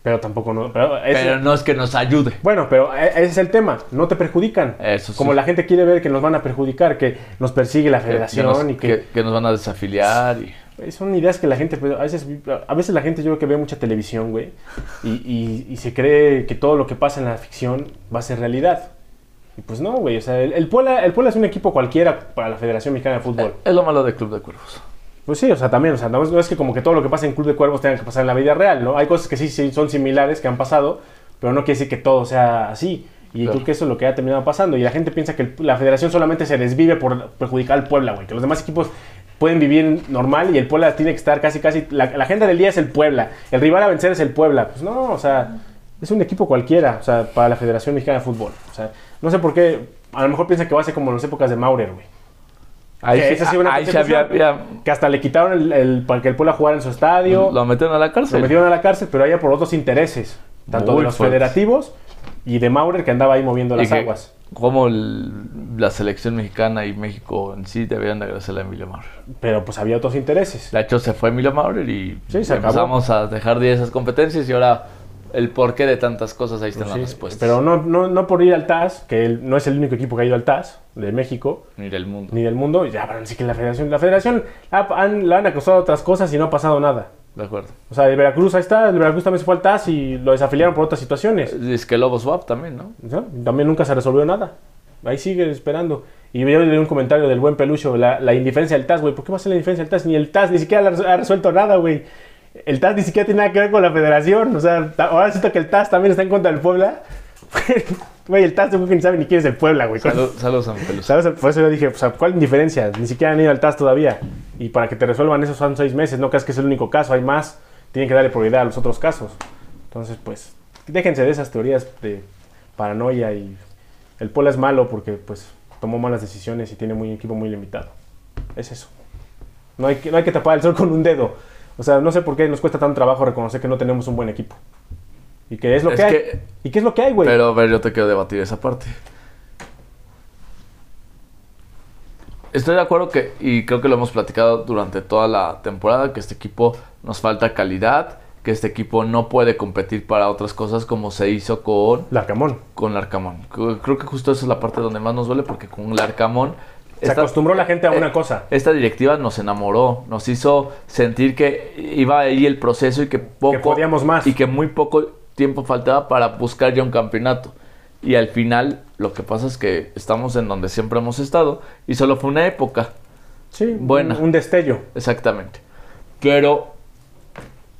Pero tampoco no. Pero no es que nos ayude. Bueno, pero e- ese es el tema, no te perjudican. Eso sí. Como la gente quiere ver que nos van a perjudicar, que nos persigue la Que- que federación nos, y que, que- que nos van a desafiliar. Y... Son ideas que la gente, pues, a veces, a veces la gente yo creo que ve mucha televisión, güey, y, y- y se cree que todo lo que pasa en la ficción va a ser realidad. Y pues no, güey, o sea, el, el Puebla, el Puebla es un equipo cualquiera para la Federación Mexicana de Fútbol. Es lo malo de Club de Cuervos. Pues sí, o sea, también, o sea, no es, no es que como que todo lo que pasa en Club de Cuervos tenga que pasar en la vida real, ¿no? Hay cosas que sí, sí son similares, que han pasado, pero no quiere decir que todo sea así. Y Claro. creo que eso es lo que ha terminado pasando. Y la gente piensa que el- la federación solamente se desvive por perjudicar al Puebla, güey. Que los demás equipos pueden vivir normal y el Puebla tiene que estar casi, casi... La, la agenda del día es el Puebla. El rival a vencer es el Puebla. Pues no, o sea, es un equipo cualquiera, o sea, para la Federación Mexicana de Fútbol. O sea, no sé por qué, a lo mejor piensa que va a ser como en las épocas de Maurer, güey. Ahí, Que sí, una ahí había, había- Que hasta le quitaron el, el- para que el Puebla jugara en su estadio. Lo metieron a la Lo cárcel. metieron a la cárcel, pero allá por otros intereses, tanto Muy de los fuertes. federativos y de Maurer que andaba ahí moviendo Y las que aguas. Como el- la selección mexicana y México en sí deberían de agradecerle a Emilio Maurer. Pero pues había otros intereses. De hecho, se fue Emilio Maurer y Sí, se acabó. empezamos a dejar de esas competencias y ahora el porqué de tantas cosas ahí están Sí, las respuestas. pero no, no, no por ir al TAS, que él no es el único equipo que ha ido al TAS de México Ni del mundo. ni del mundo. Ya a decir que la federación, la federación ha- han, le han acusado otras cosas y no ha pasado nada. De acuerdo. O sea, el Veracruz ahí está, el Veracruz también se fue al TAS y lo desafiliaron por otras situaciones. Es que Lobo Swap también, ¿no? También nunca se resolvió nada. Ahí sigue esperando. Y yo leí un comentario del buen pelucho, la, la indiferencia del TAS, güey. ¿Por qué va a ser la indiferencia del TAS? Ni el TAS ni siquiera ha resuelto nada, güey. El TAS ni siquiera tiene nada que ver con la federación. O sea, ahora siento que el TAS también está en contra del Puebla. Güey, el TAS de ni sabe ni quién es el Puebla, güey. Salud, saludos a Peluso. ¿Sabes? Por eso yo dije, sea, ¿cuál indiferencia? Ni siquiera han ido al TAS todavía. Y para que te resuelvan esos son seis meses. No creas que es el único caso, hay más. Tienen que darle prioridad a los otros casos. Entonces, pues, déjense de esas teorías de paranoia y el Puebla es malo porque, pues, tomó malas decisiones y tiene un equipo muy limitado. Es eso. No hay, que, no hay que tapar el sol con un dedo. O sea, no sé por qué nos cuesta tanto trabajo reconocer que no tenemos un buen equipo. Y que es lo Es que hay. que- ¿Y qué es lo que hay, güey? Pero, a ver, yo te quiero debatir esa parte. Estoy de acuerdo que, y creo que lo hemos platicado durante toda la temporada, que este equipo nos falta calidad, que este equipo no puede competir para otras cosas como se hizo con, Larcamón. con Larcamón. Creo creo que justo esa es la parte donde más nos duele, porque con Larcamón... Se acostumbró la gente a una cosa. Esta directiva nos enamoró, nos hizo sentir que iba ahí el proceso y que poco... podíamos más. Y que muy poco tiempo faltaba para buscar ya un campeonato. Y al final lo que pasa es que estamos en donde siempre hemos estado y solo fue una época, Sí, Buena. Un, un destello. exactamente. Pero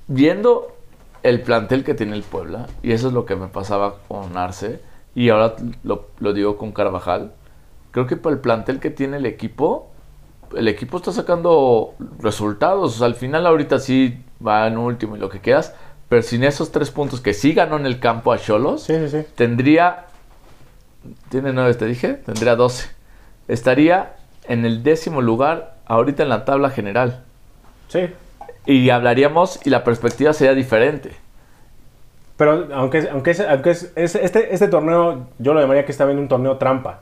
viendo el plantel que tiene el Puebla, y eso es lo que me pasaba con Arce, y ahora lo, lo digo con Carvajal, creo que por el plantel que tiene el equipo, el equipo está sacando resultados. O sea, al final ahorita sí va en último y lo que quieras, pero sin esos tres puntos que sí ganó en el campo a Cholos, Sí, sí, sí. tendría. Tiene nueve, te dije. Tendría 12. Estaría en el décimo lugar ahorita en la tabla general. Sí. Y hablaríamos y la perspectiva sería diferente. Pero aunque, aunque, es, aunque es, es- este, este torneo, yo lo llamaría que está viendo un torneo trampa.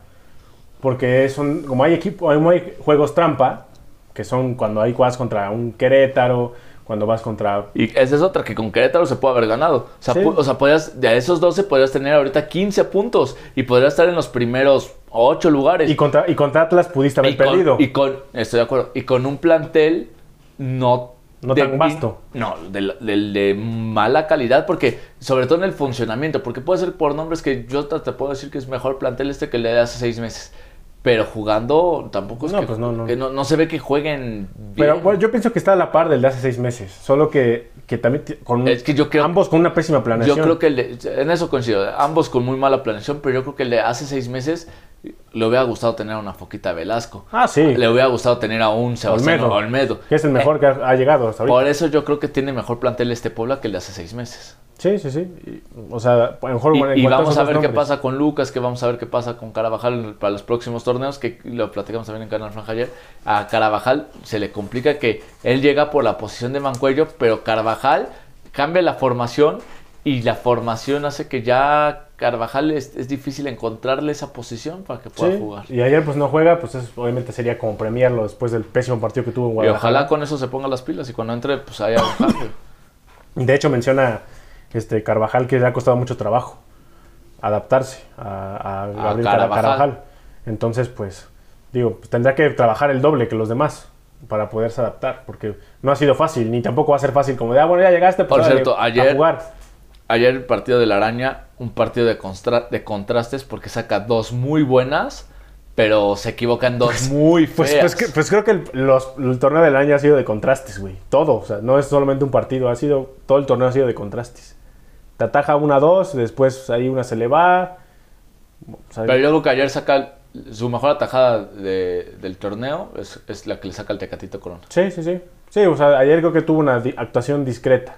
Porque es un, como hay equipo, como hay juegos trampa, que son cuando hay juegas contra un Querétaro, cuando vas contra Y esa es otra que con Querétaro se puede haber ganado. O sea, Sí. pu- o sea podrías, de esos 12 podrías tener ahorita 15 puntos y podrías estar en los primeros 8 lugares. y contra y contra Atlas pudiste haber Y con- perdido. Y con, estoy de acuerdo. Y con un plantel no. No tan vasto. No, del del de, mala calidad, porque sobre todo en el funcionamiento, porque puede ser por nombres que yo te puedo decir que es mejor plantel este que el de hace seis meses. Pero jugando tampoco es No, que, pues no, no. que no, no se ve que jueguen bien. Pero bueno, yo pienso que está a la par del de hace seis meses. Solo que, que también con Es que yo creo- ambos con una pésima planeación. Yo creo que el de- en eso coincido, ambos con muy mala planeación, pero yo creo que el de hace seis meses le hubiera gustado tener a una Foquita Velasco. Ah, sí. Le hubiera gustado tener a un Sebastián Olmedo. Olmedo. Que es el mejor que ha, llegado hasta ahorita. Por eso yo creo que tiene mejor plantel este Puebla que el de hace seis meses. Sí, sí, sí. O sea, mejor Y, y vamos a ver qué pasa con Lucas, que vamos a ver qué pasa con Carabajal para los próximos torneos, que lo platicamos también en Canal Franja ayer. A Carabajal se le complica que él llega por la posición de Mancuello, pero Carabajal cambia la formación y la formación hace que ya Carvajal es, es difícil encontrarle esa posición para que pueda Sí, jugar. Y ayer pues no juega, pues es- obviamente sería como premiarlo después del pésimo partido que tuvo en Y ojalá con eso se ponga las pilas y cuando entre pues haya un cambio. De hecho menciona este Carvajal que le ha costado mucho trabajo adaptarse a, a Gabriel Cara- Carvajal. Carvajal. Entonces pues digo, pues, tendrá que trabajar el doble que los demás para poderse adaptar, porque no ha sido fácil, ni tampoco va a ser fácil como de, ah, bueno, ya llegaste, pues Por cierto, a ayer- jugar. Ayer el partido de la araña, un partido de, constra- de contrastes porque saca dos muy buenas, pero se equivoca en dos muy feas. Pues, pues, que- pues creo que el, los- el torneo del año ha sido de contrastes, güey. Todo, o sea, no es solamente un partido, ha sido, todo el torneo ha sido de contrastes. Te ataja una, dos, después ahí una se le va. O sea, Pero yo creo que ayer saca su mejor atajada de- del torneo, es, es la que le saca el Tecatito Corona. Sí, sí, sí. Sí, o sea, ayer creo que tuvo una di- actuación discreta.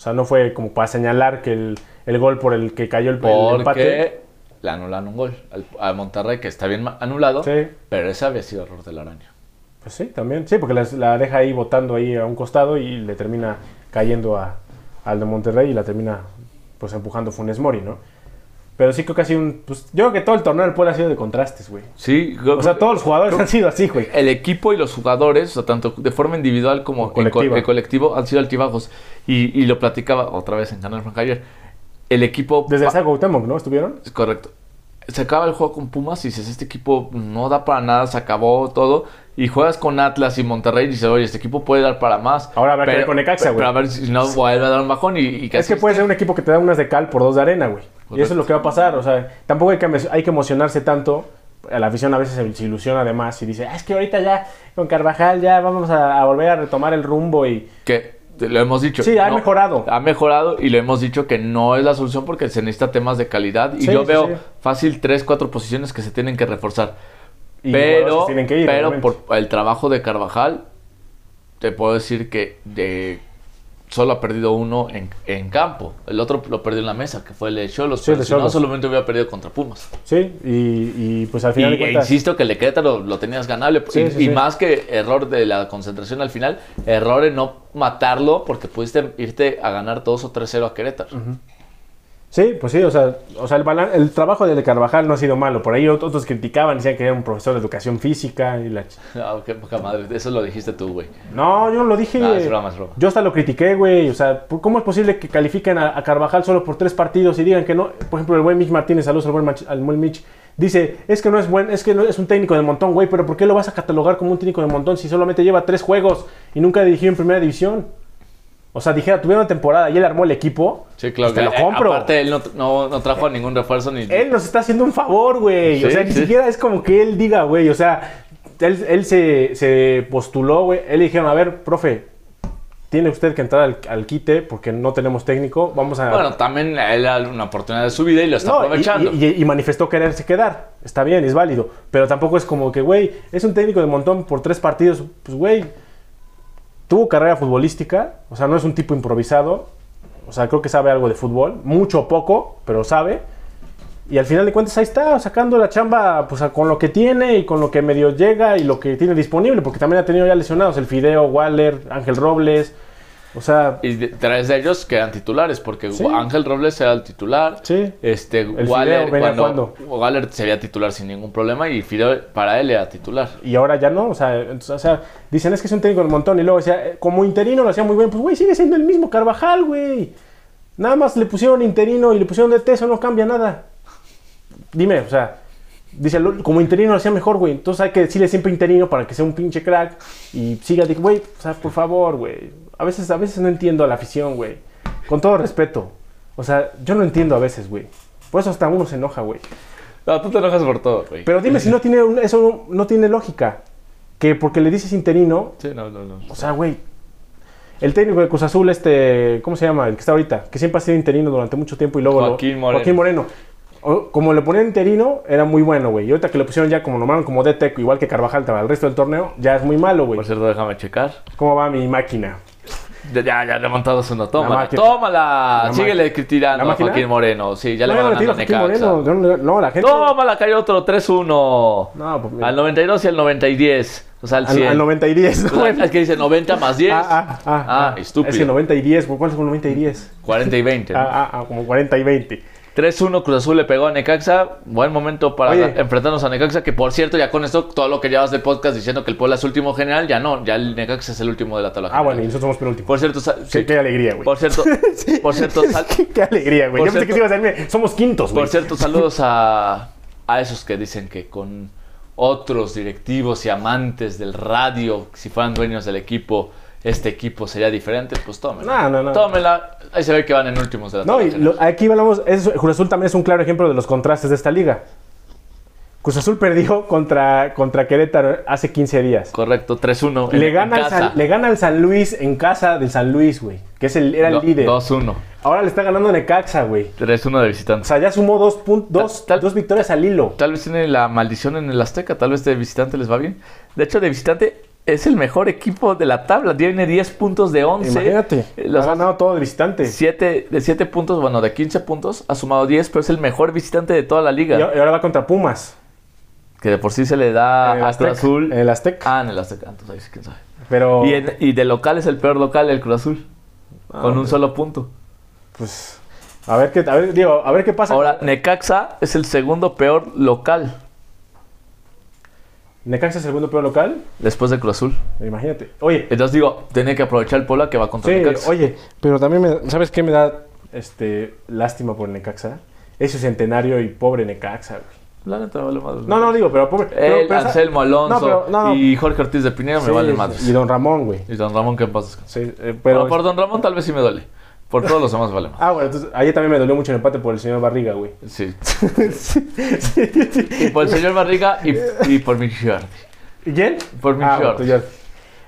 O sea, no fue como para señalar que el, el gol por el que cayó el, el empate. Porque le anulan un gol al- a Monterrey, que está bien anulado, Sí. pero ese había sido error de la araña. Pues sí, también. Sí, porque la, deja ahí botando ahí a un costado y le termina cayendo a, al de Monterrey y la termina pues empujando Funes Mori, ¿no? Pero sí creo que ha sido un... Pues, yo creo que todo el torneo del Puebla ha sido de contrastes, güey. Sí, O sea, todos los jugadores han sido así, güey. el equipo y los jugadores, o sea, tanto de forma individual como en co- colectiva. en colectivo, han sido altibajos. Y, y lo platicaba otra vez en Canal Franja ayer. El equipo... Desde esa Cuauhtémoc, ¿no? ¿Estuvieron? Es correcto. Se acaba el juego con Pumas y dices, este equipo no da para nada, se acabó todo. Y juegas con Atlas y Monterrey y dices, oye, este equipo puede dar para más. Ahora habrá que ver con Necaxa, güey. Pero a ver si no vuelve a dar un bajón y, y Es que puede ser un equipo que te da unas de cal por dos de arena, güey. Y eso es lo que va a pasar. O sea, tampoco hay que, hay que emocionarse tanto la afición a veces se, se ilusiona además y dice, "Ah, es que ahorita ya con Carvajal ya vamos a, a volver a retomar el rumbo y... Que lo hemos dicho. Sí, ha mejorado. Ha mejorado y lo hemos dicho que no es la solución porque se necesita temas de calidad. Y Sí, yo sí, veo sí. fácil tres, cuatro posiciones que se tienen que reforzar. y pero que ir, pero obviamente. por el trabajo de Carvajal, te puedo decir que de, solo ha perdido uno en, en campo. El otro lo perdió en la mesa, que fue el de Cholos. Sí, pero si no, solamente hubiera perdido contra Pumas. Sí, y, y, pues al Y, final de e cuentas... insisto que el de Querétaro lo tenías ganable. Sí, y, sí, y más que error de la concentración al final, error en no matarlo porque pudiste irte a ganar 2 o 3-0 a Querétaro. Sí, pues sí, o sea, o sea el, balan- el trabajo de Carvajal no ha sido malo. Por ahí ot- otros criticaban, decían que era un profesor de educación física y la... ch- Ah, qué poca madre. Eso lo dijiste tú, güey. No, yo no lo dije. No, es broma, es broma. Yo hasta lo critiqué, güey. O sea, ¿por- ¿cómo es posible que califiquen a, a Carvajal solo por tres partidos y digan que no? Por ejemplo, el buen Mitch Martínez, saludos al buen, Mach- al buen Mitch, dice, es que no es buen, es que no es un técnico del montón, güey, pero ¿por qué lo vas a catalogar como un técnico del montón si solamente lleva tres juegos y nunca ha dirigido en primera división? O sea, dijera, tuvieron una temporada y él armó el equipo. Sí, claro. pues te lo eh, compro. aparte, él no, no, no trajo a ningún refuerzo ni. Él nos está haciendo un favor, güey. o sea, ni sí. siquiera es como que él diga, güey. O sea, él, él se, se postuló, güey. Él le dijeron, a ver, profe, tiene usted que entrar al, al quite porque no tenemos técnico. Vamos a... Bueno, también él da una oportunidad de su vida y lo está No, aprovechando. Y, y- y manifestó quererse quedar. Está bien, es válido. Pero tampoco es como que, güey, es un técnico de montón por tres partidos. Pues, güey, tuvo carrera futbolística. O sea, no es un tipo improvisado. O sea, creo que sabe algo de fútbol. Mucho o poco, pero sabe. Y al final de cuentas ahí está, sacando la chamba pues, con lo que tiene y con lo que medio llega y lo que tiene disponible. Porque también ha tenido ya lesionados el Fideo, Waller, Ángel Robles. O sea, Y de- tres de ellos quedan titulares, porque Sí. Ángel Robles era el titular. Sí. Este, El Waller, Fideo cuando, Waller sería titular sin ningún problema y Fideo para él era titular. y ahora ya no, o sea, entonces, o sea, dicen es que es un técnico del montón y luego decía, eh, como interino lo hacía muy bien, pues güey, sigue siendo el mismo Carvajal, güey. Nada más le pusieron interino y le pusieron de eso no cambia nada. Dime, o sea, dice, como interino lo hacía mejor, güey. Entonces hay que decirle siempre interino para que sea un pinche crack y siga, güey, o sea, por favor, güey. A veces, a veces no entiendo a la afición, güey. Con todo respeto. O sea, yo no entiendo a veces, güey. Por eso hasta uno se enoja, güey. No, tú te enojas por todo, güey. Pero dime si no tiene, un- eso no, no tiene lógica. Que porque le dices interino, Sí, no, no, no. o sea, güey. El técnico de Cruz Azul, este, ¿cómo se llama? El que está ahorita, que siempre ha sido interino durante mucho tiempo y luego. lo- Joaquín Moreno. Joaquín Moreno. O- Como le ponían interino, era muy bueno, güey. Y ahorita que le pusieron ya como nombraron como DT, igual que Carvajal para el resto del torneo, ya es muy malo, güey. Por cierto, déjame checar. ¿Cómo va mi máquina? Ya, ya, ya le han montado uno. La Tómala, tómala. La Síguele ¿La criticando a? Joaquín Moreno. Sí, ya le no, van no le ganando a Necaxa. Moreno. no, no, la gente. Tómala, cayó otro 3-1. No, pues mira. Al 92 y al 90 y 10. O sea, al 100. Al, al 90 y 10. O sea, güey. es que dice 90 más 10. Ah, ah, ah, Ah, ah. estúpido. Es que 90 y 10, güey. ¿cuál es con 90 y 10? 40 y 20. ¿no? Ah, ah, ah, como 40 y 20. 3-1 Cruz Azul le pegó a Necaxa. Buen momento para Oye. enfrentarnos a Necaxa. Que por cierto, ya con esto, todo lo que llevas del podcast diciendo que el Puebla es último general, ya no. Ya el Necaxa es el último de la tabla Ah, bueno, y nosotros somos penúltimos. Por cierto, sí. qué alegría, güey. por cierto, por cierto, qué alegría, güey. Yo pensé que cierto- se iba a decirme, somos quintos, güey. por cierto, saludos a, a esos que dicen que con otros directivos y amantes del radio, si fueran dueños del equipo, este equipo sería diferente. Pues tómenla. No, no, no. Tómenla. Ahí se ve que van en últimos de la No, y lo- aquí hablamos, es, Cruz Azul también es un claro ejemplo de los contrastes de esta liga. Cruz Azul perdió contra, contra Querétaro hace 15 días. Correcto, 3-1. en- Le en gana, al casa. San, le gana al San Luis en casa del San Luis, güey. Que es el, era el líder. 2-1. Ahora le está ganando Necaxa, güey. 3-1 de O visitante. sea, ya sumó dos, dos, Tal- dos victorias al hilo. Tal vez tiene la maldición en el Azteca, tal vez de visitante les va bien. De hecho, de visitante es el mejor equipo de la tabla. Tiene 10 puntos de 11. Imagínate. Eh, Los ha ganado todo de visitante. siete, de 7 puntos, bueno, de 15 puntos, ha sumado 10, pero es el mejor visitante de toda la liga. y ahora va contra Pumas. Que de por sí se le da a. Cruz Azul. En el Azteca. Ah, en el Azteca, entonces ahí sí, quién sabe. Pero. Y, en- y de local es el peor local, el Cruz Azul. Ah, con un solo punto. Pues. A ver qué, a ver, digo, a ver qué pasa. Ahora, Necaxa es el segundo peor local Necaxa es el segundo peor local. después de Cruz Azul. Imagínate. Oye, Entonces digo, tiene que aprovechar el Puebla que va contra sí, Necaxa. oye, pero también me, ¿sabes qué me da este lástima por Necaxa? Ese centenario y pobre Necaxa, güey. La neta vale madre. No, no digo, pero pobre. Él, pero Anselmo Alonso No, pero- no, no. y Jorge Ortiz de Pineda Sí, me valen madres. Y Don Ramón, güey. Y Don Ramón paz descanse. Sí, eh, Pero pero por Don Ramón tal vez sí me duele. Por todos los demás vale más. Ah, bueno, entonces ayer también me dolió mucho el empate por el señor Barriga, güey. Sí. Y por el señor Barriga y, y por mi Jordi. ¿Y quién? Por mi Ah, Jordi. bueno.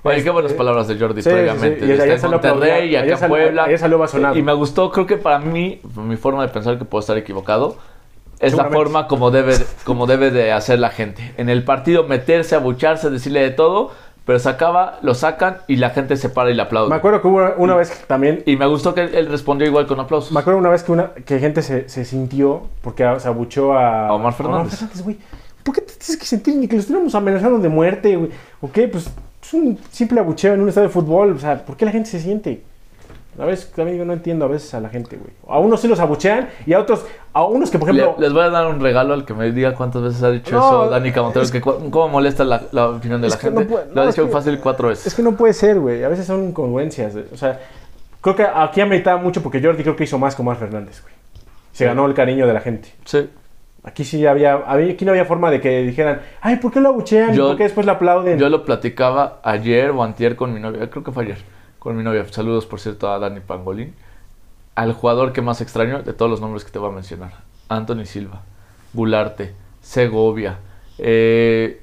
Oye, qué buenas palabras de Jordi Sí, sí, previamente. sí. Y en Monterrey y acá en Puebla. ayer salió ovacionado. Y me gustó, creo que para mí, mi forma de pensar que puedo estar equivocado, es la forma como debe, como debe de hacer la gente. En el partido meterse, abucharse, decirle de todo, pero se acaba, lo sacan y la gente se para y le aplaude. Me acuerdo que hubo una, una vez que también. Y me gustó que él, él respondió igual con aplausos. Me acuerdo una vez que, una, que gente se, se sintió porque se abuchó a, A Omar Fernández. güey. ¿Por qué te tienes que sentir ni que lo estuviéramos amenazando de muerte, güey? ¿O qué? Pues es un simple abucheo en un estadio de fútbol. O sea, ¿por qué la gente se siente? A veces también yo no entiendo a veces a la gente, güey. A unos sí los abuchean y a otros, a unos que por ejemplo... Le- les voy a dar un regalo al que me diga cuántas veces ha dicho No, eso Dani Camotero, es- que cómo molesta la, la opinión de la gente. no puede- Lo no, ha dicho que- fácil cuatro veces. Es que no puede ser, güey. A veces son incongruencias. O sea, creo que aquí ameritaba mucho porque Jordi creo que hizo más con Omar Fernández, güey. Se ganó el cariño de la gente. Sí. Aquí sí había, había- aquí no había forma de que dijeran, ay, ¿por qué lo abuchean? Yo- ¿Por qué después lo aplauden? Yo lo platicaba ayer o antier con mi novia, creo que fue ayer, con mi novia. Saludos, por cierto, a Dani Pangolín. Al jugador que más extraño de todos los nombres que te voy a mencionar. Anthony Silva, Gularte, Segovia, eh,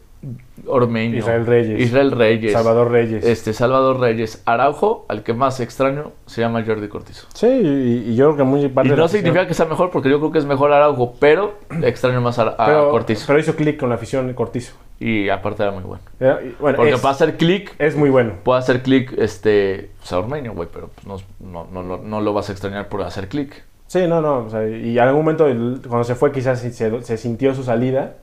Ormeño, Israel Reyes. Israel Reyes, Salvador Reyes. Este, Salvador Reyes, Araujo, al que más extraño se llama Jordi Cortizo. Sí, y, y yo creo que muy parte Y de no significa que sea mejor, porque yo creo que es mejor Araujo, pero extraño más a, a pero, Cortizo. pero hizo clic con la afición Cortizo. Y aparte era muy bueno. Era- y, Bueno, Porque es, para hacer clic, es muy bueno. puede hacer clic este, a Ormeño, güey, pero pues, no, no, no, no, lo vas a extrañar por hacer clic. Sí, no, no. o sea, y en algún momento, cuando se fue, quizás se, se sintió su salida.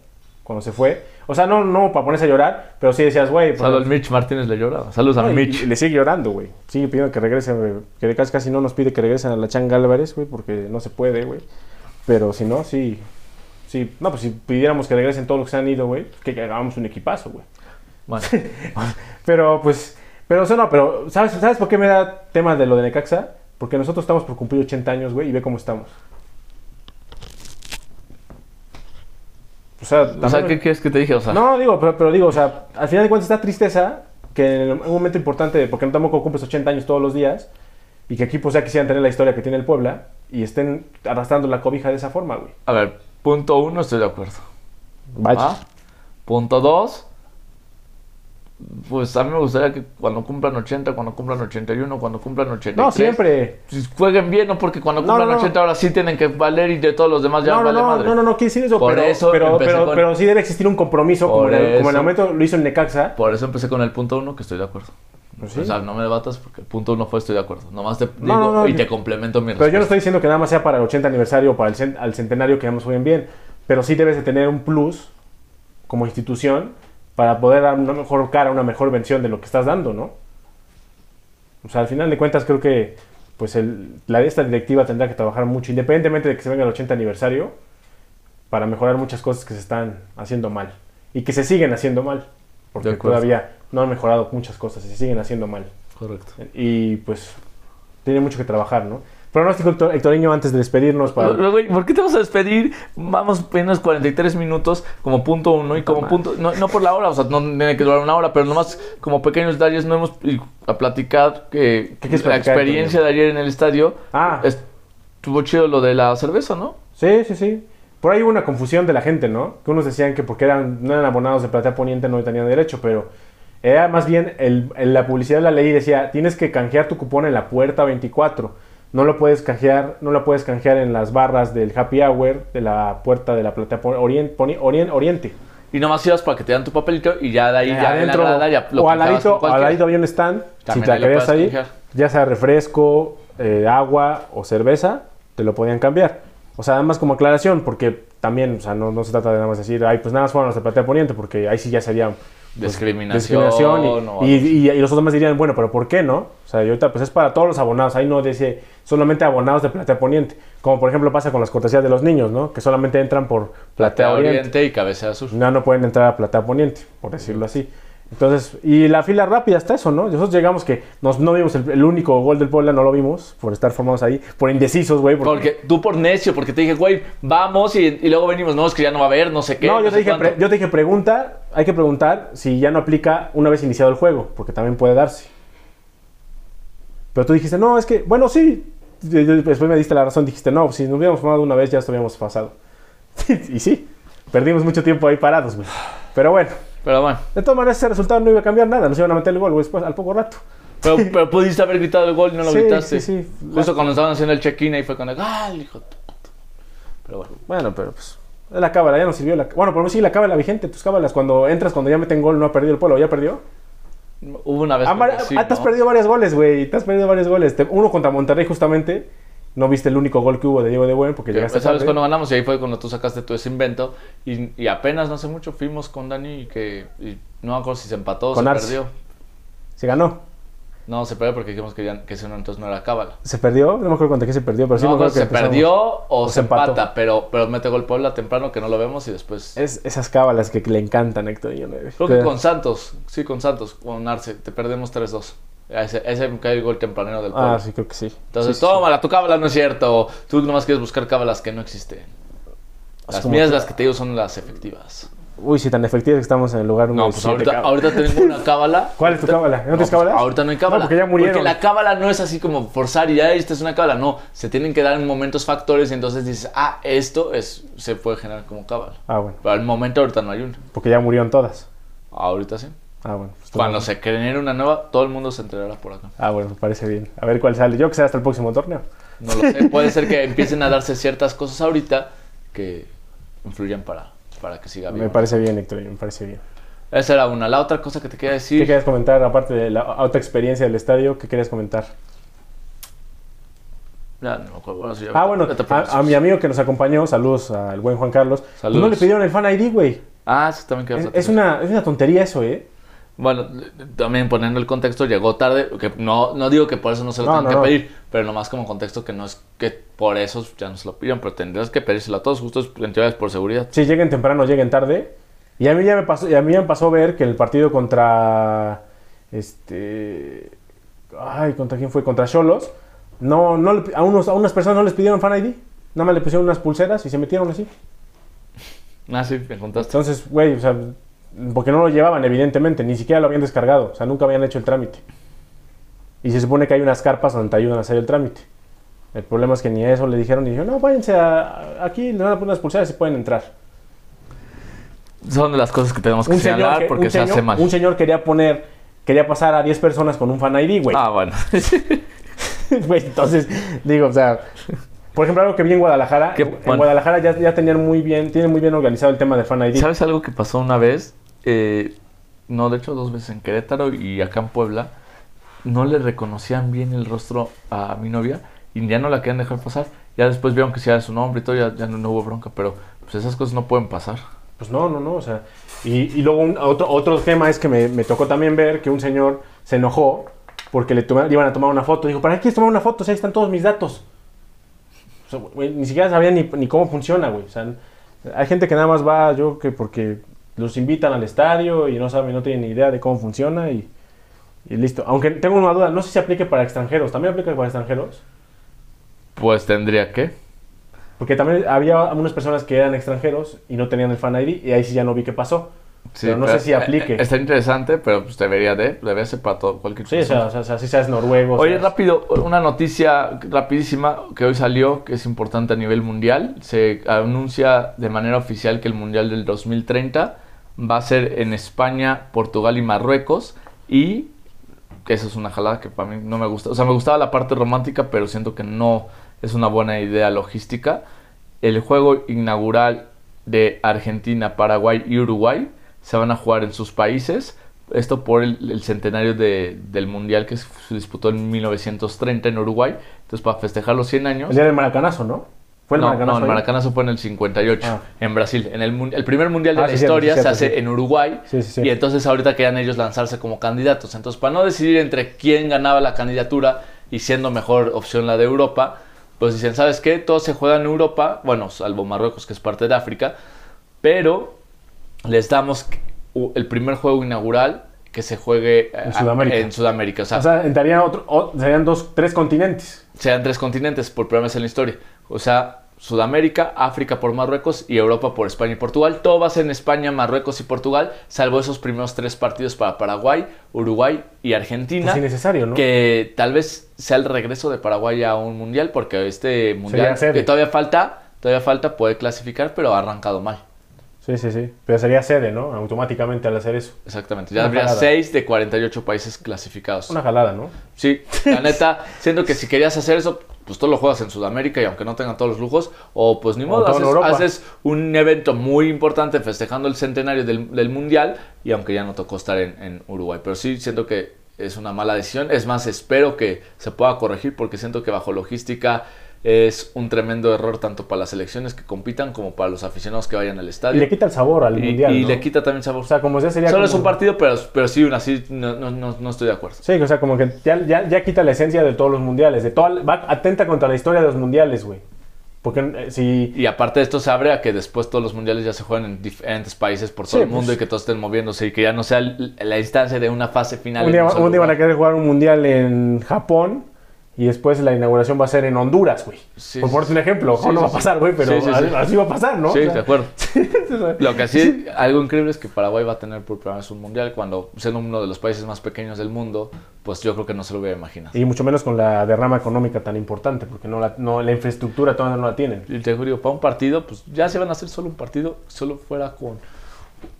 Cuando se fue. O sea, no, no para ponerse a llorar, pero sí decías, güey. Saludos al Mitch Martínez le lloraba. Saludos no, y- Mitch. y le sigue llorando, güey. Sigue pidiendo que regrese, güey. Que casi, casi no nos pide que regresen a la Chan Álvarez, güey, porque no se puede, güey. Pero si no, sí. Sí, no, pues si pidiéramos que regresen todos los que se han ido, güey, que, hagamos un equipazo, güey. Bueno, Pero pues, pero eso no, pero ¿sabes, ¿sabes por qué me da tema de lo de Necaxa? Porque nosotros estamos por cumplir 80 años, güey, y ve cómo estamos. O sea, o sea, ¿qué quieres que te dije? O sea, no, digo, pero, pero digo, o sea, al final de cuentas está tristeza que en un momento importante, porque no tampoco cumples 80 años todos los días, y que equipos ya quisieran tener la historia que tiene el Puebla, y estén arrastrando la cobija de esa forma, güey. a ver, punto uno, estoy de acuerdo. Vaya. ¿Va? Punto dos, pues a mí me gustaría que cuando cumplan 80, cuando cumplan 81, cuando cumplan 83. No, siempre. pues, jueguen bien, ¿no? Porque cuando No, cumplan no, no. 80 ahora sí tienen que valer y de todos los demás ya No, no, vale no, madre. no, no, no quiere decir eso, Por pero, eso pero, pero, con- pero sí debe existir un compromiso, como en, el, como en el eso. momento lo hizo en Necaxa. Por eso empecé con el punto uno, que estoy de acuerdo. Pues sí. O sea, no me debatas porque el punto uno fue estoy de acuerdo. Nomás te digo No, no, no, y yo- te complemento mi Pero yo no respuesta. estoy diciendo que nada más sea para el 80 aniversario o para el cen- al centenario que vamos muy bien, pero sí debes de tener un plus como institución para poder dar una mejor cara, una mejor versión de lo que estás dando, ¿no? O sea, al final de cuentas creo que pues el, la, esta directiva tendrá que trabajar mucho, independientemente de que se venga el 80 aniversario, para mejorar muchas cosas que se están haciendo mal y que se siguen haciendo mal, porque todavía no han mejorado muchas cosas y se siguen haciendo mal. Correcto. Y pues tiene mucho que trabajar, ¿no? Pronóstico Héctor- Hectoreño antes de despedirnos para... Pero, güey, ¿Por qué te vas a despedir? Vamos apenas 43 minutos como punto uno y como punto... No, no por la hora, o sea, no tiene que durar una hora, pero nomás como pequeños detalles no hemos... a platicar que ¿Qué quieres la platicar, experiencia de ayer en el estadio Ah. estuvo chido lo de la cerveza, ¿no? Sí, sí, sí. Por ahí hubo una confusión de la gente, ¿no? Que unos decían que porque eran, no eran abonados de Platea Poniente no tenían derecho, pero era más bien el, el- la publicidad de la ley decía, tienes que canjear tu cupón en la puerta 24. No lo puedes canjear, no lo puedes canjear en las barras del happy hour de la puerta de la Platea Pon- Orien- Poni- Orien- Oriente. Y nomás ibas para que te dan tu papelito y ya de ahí ya Adentro, en la grada ya lo o al ladito, al ladito había un stand, si te lo querías ahí, canjear. ya sea refresco, eh, agua o cerveza, te lo podían cambiar. O sea, además como aclaración, porque también, o sea, no, no se trata de nada más decir, ay, pues nada más fueron los de Platea Poniente, porque ahí sí ya sería pues, Discriminación discriminación y, y, algo y- y los otros más dirían, bueno, pero ¿por qué no? O sea, ahorita pues es para todos los abonados, ahí no dice solamente abonados de Platea Poniente, como por ejemplo pasa con las cortesías de los niños, ¿no? Que solamente entran por Platea, Platea Oriente. Oriente y Cabecea Sur. Ya no pueden entrar a Platea Poniente, por decirlo así. Entonces, y la fila rápida está eso, ¿no? Nosotros llegamos que nos, no vimos el, el único gol del Puebla, no lo vimos por estar formados ahí, por indecisos, güey. Porque tú por necio, porque te dije, güey, vamos y, y luego venimos, no, es que ya no va a haber, no sé qué. no, yo te, dije, pre- yo te dije, pregunta, hay que preguntar si ya no aplica una vez iniciado el juego, porque también puede darse. Pero tú dijiste, no, es que, bueno, sí, después me diste la razón, dijiste, no, si nos hubiéramos fumado una vez ya habíamos pasado. y sí, perdimos mucho tiempo ahí parados, güey. Pero bueno, Pero bueno. de todas maneras ese resultado no iba a cambiar nada, nos iban a meter el gol, güey, después, al poco rato. Pero, pero pudiste haber gritado el gol y no lo Sí, gritaste. sí, sí. Justo cuando estaban haciendo el check-in ahí fue cuando. ¡Ah, hijo! de puta! Pero bueno. Bueno, pero pues, es la cábala, ya no sirvió la... Bueno, por mí sí, la cábala vigente, tus cábalas, cuando entras, cuando ya meten gol, no ha perdido el pueblo, ¿ya perdió? Hubo una vez. Ah, sí, te has ¿no? perdido varios goles, güey. Te has perdido varios goles. Uno contra Monterrey, justamente. No viste el único gol que hubo de Diego de Buen porque Que, llegaste ¿Sabes tarde. cuando ganamos? Y ahí fue cuando tú sacaste todo ese invento. Y, y apenas no hace mucho fuimos con Dani y que. y no me acuerdo si se empató o se Arce. perdió. Se ganó. No, se perdió porque dijimos que, ya, que eso no, entonces no era cábala. ¿Se perdió? No me acuerdo contra qué se perdió, pero sí no, me acuerdo que se perdió o, o se empató. empata, pero, pero mete gol Puebla temprano que no lo vemos y después. Es esas cábalas que le encantan Héctor Villanueva. Creo que con Santos, sí, con Santos, con Arce, te perdemos 3-2. Ese, ese me cae el gol tempranero del Puebla. Ah, sí, creo que sí. Entonces, Sí, tómala, tu cábala no es cierto. Tú nomás quieres buscar cábalas que no existen. Las como mías, que- las que te digo, son las efectivas. Uy, si tan efectivas que estamos en el lugar No, pues 17, ahorita, ahorita tengo una cábala. ¿Cuál es tu cábala? ¿No tienes pues, cábala? ahorita no hay cábala. No, porque ya murieron. Porque la cábala no es así como forzar y ya esta es una cábala. No, se tienen que dar en momentos factores y entonces dices, ah, esto es, se puede generar como cábala. Ah, bueno. Pero al momento ahorita no hay una. Porque ya murieron todas. Ahorita sí. Ah, bueno. pues, Cuando todo- se genere una nueva, todo el mundo se enterará por acá. Ah, bueno, me parece bien. A ver cuál sale. Yo que sea hasta el próximo torneo. No lo sé. Puede ser que empiecen a darse ciertas cosas ahorita que influyan para, para que siga Me vivo. parece bien, Héctor, me parece bien. Esa era una. La otra cosa que te quería ¿Qué decir. querías comentar, aparte de la otra experiencia del estadio? ¿Qué querías comentar? Ya, no me acuerdo. Bueno, sí, Ah, bueno, te pongo a, a mi amigo que nos acompañó, saludos al buen Juan Carlos. pues Saludos. no le pidieron el fan ID, güey. Ah, sí, también quería Es, es una, es una tontería eso, ¿eh? Bueno, también poniendo el contexto, llegó tarde, que no, no digo que por eso no se lo No, tengan no, que pedir, pero nomás como contexto que no es que por eso ya no se lo pidieron, pero tendrías que pedírselo a todos, justo en teoría es por seguridad. Si lleguen temprano, lleguen tarde. Y a mí ya me pasó, y a mí ya me pasó ver que el partido contra este ay, ¿contra quién fue? Contra Cholos. No, no a unos a unas personas no les pidieron fan ID. Nada más le pusieron unas pulseras y se metieron así. Ah, sí, me contaste. Entonces, güey, o sea, porque no lo llevaban, evidentemente, ni siquiera lo habían descargado, o sea, nunca habían hecho el trámite. Y se supone que hay unas carpas donde te ayudan a hacer el trámite. El problema es que ni eso le dijeron y dijeron, no, váyanse a- aquí, le van a poner unas pulseras y pueden entrar. Son de las cosas que tenemos que Un señor, señalar que- porque se señor- hace mal. un señor quería poner, quería pasar a 10 personas con un fan ID, güey. Ah, bueno. Güey, entonces, digo, o sea, por ejemplo, algo que vi en Guadalajara, en bueno. Guadalajara ya, ya tenían muy bien, tienen muy bien organizado el tema del fan ID. ¿Sabes algo que pasó una vez? Eh, no, de hecho dos veces en Querétaro y acá en Puebla. No le reconocían bien el rostro a mi novia y ya no la querían dejar pasar. Ya después vieron que sí era su nombre y todo, ya, ya no, hubo bronca, pero pues esas cosas no pueden pasar. Pues no, no, no, o sea, y, y luego otro, otro tema es que me, me tocó también ver que un señor se enojó porque le, iban a tomar una foto. Dijo, ¿para qué quieres tomar una foto? O sea, ahí están todos mis datos. Ni siquiera sabía ni, ni cómo funciona, güey. O sea, hay gente que nada más va, yo que porque los invitan al estadio y no saben, no tienen ni idea de cómo funciona y, y listo. Aunque tengo una duda, no sé si aplique para extranjeros. ¿También aplica para extranjeros? Pues tendría que. Porque también había unas personas que eran extranjeros y no tenían el fan ID y ahí sí ya no vi qué pasó. pero no sé si aplique. eh, Está interesante, pero pues debería de, debería ser para todo, cualquier Sí, persona. sea, o sea, o sea, si seas noruego. Oye, seas- rápido, una noticia rapidísima que hoy salió, que es importante a nivel mundial. Se anuncia de manera oficial que el Mundial del 2030 va a ser en España, Portugal y Marruecos. Y eso es una jalada que para mí no me gusta. O sea, me gustaba la parte romántica, pero siento que no es una buena idea logística. El juego inaugural de Argentina, Paraguay y Uruguay se van a jugar en sus países. Esto por el, centenario de- del Mundial que se disputó en 1930 en Uruguay. Entonces, para festejar los 100 años. El día del maracanazo, ¿no? Fue el no, maracanazo. no, el? Maracanazo fue en el 58, Ah. en Brasil. En el, primer mundial de Ah, la sí, historia sí, se hace en Uruguay. Sí, sí, sí. Y entonces ahorita querían ellos lanzarse como candidatos. Entonces, para no decidir entre quién ganaba la candidatura y siendo mejor opción la de Europa, pues dicen, ¿sabes qué? Todo se juega en Europa, bueno, salvo Marruecos, que es parte de África, pero les damos el primer juego inaugural que se juegue eh, En Sudamérica. en Sudamérica. O sea, O sea, entrarían otro, o- serían dos, tres continentes. sean tres continentes por primera vez en la historia. O sea, Sudamérica, África por Marruecos y Europa por España y Portugal. Todo va a ser en España, Marruecos y Portugal, salvo esos primeros tres partidos para Paraguay, Uruguay y Argentina. Pues innecesario, ¿no? Que tal vez sea el regreso de Paraguay a un mundial, porque este mundial que todavía falta, todavía falta, puede clasificar, pero ha arrancado mal. Sí, sí, sí. Pero sería sede, ¿no? Automáticamente al hacer eso. Exactamente. Ya Una habría jalada. 6 de 48 países clasificados. Una jalada, ¿no? Sí, la neta, siento que si querías hacer eso, pues tú lo juegas en Sudamérica y aunque no tengan todos los lujos, o pues ni modo, todo haces, un evento muy importante festejando el centenario del, del Mundial y aunque ya no tocó estar en, en Uruguay. Pero sí siento que es una mala decisión. Es más, espero que se pueda corregir porque siento que bajo logística es un tremendo error tanto para las selecciones que compitan como para los aficionados que vayan al Y estadio. le quita el sabor al Y- mundial. y ¿no? le quita también sabor. O sea, como ya sería. Solo como- es un partido, pero, pero sí, así no, no, no, no estoy de acuerdo. Sí, o sea, como que ya, ya, ya quita la esencia de todos los mundiales. De toda, va atenta contra la historia de los mundiales, güey. Porque eh, si. Y aparte de esto se abre a que después todos los mundiales ya se juegan en diferentes países por todo Sí, el mundo pues. y que todos estén moviéndose y que ya no sea la instancia de una fase final. Un día, un día van a querer jugar un mundial en Japón y después la inauguración va a ser en Honduras, güey. Sí, Por ponerte un ejemplo. sí, no sí, va a pasar, güey, pero Sí, sí, sí. así, va a pasar, ¿no? Sí, O sea, de acuerdo. Lo que sí, algo increíble es que Paraguay va a tener por primera vez un mundial cuando, siendo uno de los países más pequeños del mundo, pues yo creo que no se lo hubiera imaginado. Y mucho menos con la derrama económica tan importante, porque no la, no, la infraestructura todavía no la tienen. Y te digo, para un partido, pues ya se van a hacer solo un partido, solo fuera con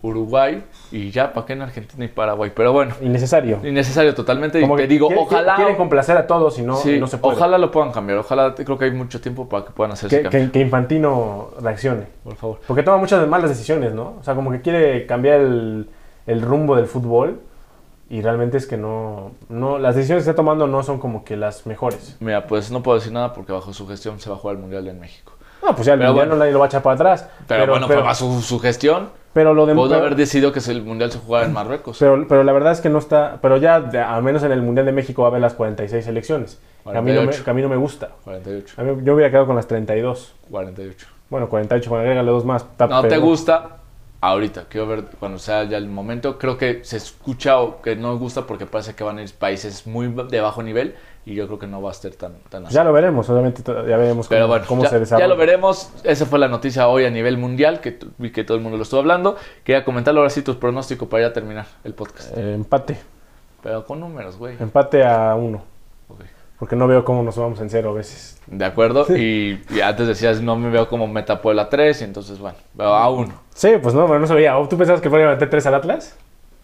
Uruguay y ya, ¿para qué en Argentina y Paraguay? Pero bueno, Innecesario. innecesario totalmente. Como y que digo, quiere- ojalá. Quieren complacer a todos y no, sí, y no se puede. ojalá lo puedan cambiar. Ojalá, creo que hay mucho tiempo para que puedan hacer ese que, cambio. que, que Infantino reaccione. Por favor. Porque toma muchas malas decisiones, ¿no? O sea, como que quiere cambiar el, el rumbo del fútbol y realmente es que no, no... Las decisiones que está tomando no son como que las mejores. Mira, pues no puedo decir nada porque bajo su gestión se va a jugar el Mundial en México. No, pues ya el Pero mundial bueno. no nadie lo va a echar para atrás. Pero, bueno, fue bajo su, su gestión. pero lo de Pudo pero- haber decidido que el Mundial se jugara en Marruecos. pero, pero la verdad es que no está... Pero ya, de- al menos en el Mundial de México va a haber las 46 selecciones. Que a mí no me, 48. que a mí no me gusta. 48. A mí- yo hubiera quedado con las 32. 48. Bueno, 48, bueno, agrégale dos más. Está- No te pero- gusta ahorita. Quiero ver cuando sea ya el momento. Creo que se escucha o que no gusta porque parece que van a ir países muy de bajo nivel y yo creo que no va a ser tan, tan así. Ya lo veremos, obviamente ya veremos cómo, Pero bueno, cómo ya, se desarrolla. ya lo veremos. Esa fue la noticia hoy a nivel mundial que, que todo el mundo lo estuvo hablando. Quería comentarlo ahora sí tus pronósticos para ya terminar el podcast. Eh, empate. Pero con números, güey. Empate a uno. Porque no veo cómo nos vamos en cero a veces. De acuerdo. Y, y antes decías, no me veo como meta Puebla 3. Y entonces, bueno, veo a uno. Sí, pues no, pero no se veía. ¿O ¿Tú pensabas que fuera a meter tres al Atlas?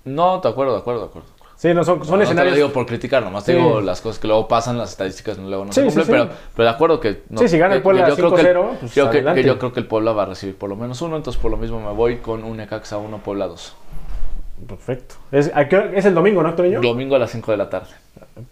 No, de acuerdo, de acuerdo, de acuerdo. Sí, no, son, son no, no te escenarios. lo digo por criticar, nomás te Sí. digo las cosas que luego pasan, las estadísticas luego no Sí, se sí, cumplen, sí. Pero, pero de acuerdo que... no- Sí, si gana el Puebla que yo creo que el- 5-0, pues yo que- que yo creo que el Puebla va a recibir por lo menos uno, entonces por lo mismo me voy con un Necaxa 1, Puebla 2. Perfecto. Es, ¿a es el domingo, ¿no, Antonio? Domingo a las 5 de la tarde.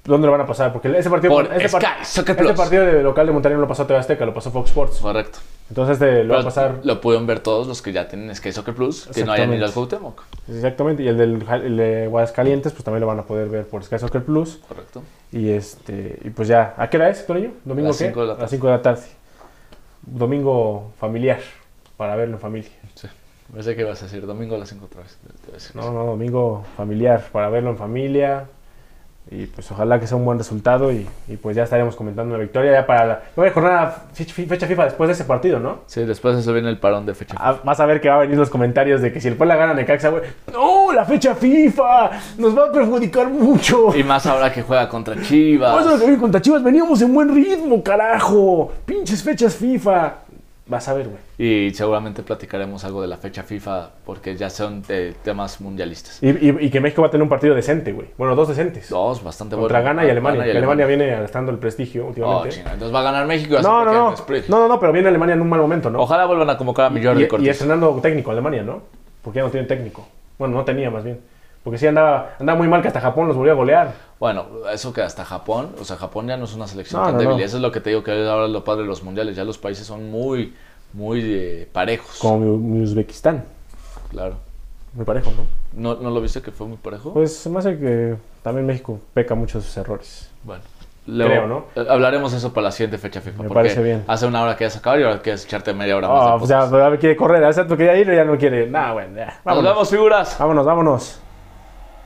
¿Dónde lo van a pasar? Porque ese partido, Por ese, Sky partido de local de Monterrey no lo pasó TV Azteca, lo pasó Fox Sports. Correcto. Entonces este, lo va a pasar. Lo pueden ver todos los que ya tienen Sky Soccer Plus, que no hayan ido al Cuauhtémoc. Exactamente. Y el del el de Guadalcalientes, pues también lo van a poder ver por Sky Soccer Plus. Correcto. Y este y pues ya. ¿A qué hora es, Antonio? ¿Domingo las de la A las tarde. 5 de la tarde. Domingo familiar. Para verlo en familia. Sí. Pensé que ibas a decir domingo a las 5 otra vez. No, no, domingo familiar. Para verlo en familia. Y pues ojalá que sea un buen resultado. Y, y pues ya estaremos comentando una victoria. Ya para la. Voy a jornada fecha fecha FIFA después de ese partido, ¿no? Sí, después de eso viene el parón de fecha. Ah, vas a ver que va a venir los comentarios de que si el Puebla gana Necaxa, güey. ¡No! ¡La fecha FIFA! ¡Nos va a perjudicar mucho! Y más ahora que juega contra Chivas. Vamos a ver que contra Chivas veníamos en buen ritmo, carajo. Pinches fechas FIFA. Vas a ver, güey. Y seguramente platicaremos algo de la fecha FIFA porque ya son de temas mundialistas. Y, y- y que México va a tener un partido decente, güey. Bueno, dos decentes. Dos, bastante Contra bueno. Ghana y Alemania. Ghana que Alemania viene arrastrando el prestigio Oh, últimamente. chinga, Entonces va a ganar México. y no, no, no. No, no, no, pero viene Alemania en un mal momento, ¿no? Ojalá vuelvan a convocar a mi Jordi y, y estrenando técnico Alemania, ¿no? Porque ya no tiene técnico. Bueno, no tenía más bien. Porque sí andaba, andaba muy mal que hasta Japón los volvió a golear. Bueno, eso que hasta Japón, o sea, Japón ya no es una selección No, tan no, débil. no. Eso es lo que te digo que es ahora lo padre de los mundiales. Ya los países son muy, muy eh, parejos. Como mi, mi Uzbekistán. Claro. Muy parejo, ¿no? ¿No, ¿No lo viste que fue muy parejo? Pues se me hace que también México peca mucho de sus errores. Bueno. Creo, ¿no? eh, Hablaremos eso para la siguiente fecha FIFA. Me parece bien. Hace una hora que ya se acabó y ahora quieres echarte media hora más. De pues ya, podcast. ya quiere correr. Hace rato quería ir y ya no quiere. Nah, bueno, ya. Nos Vámonos. vemos, figuras. Vámonos, vámonos.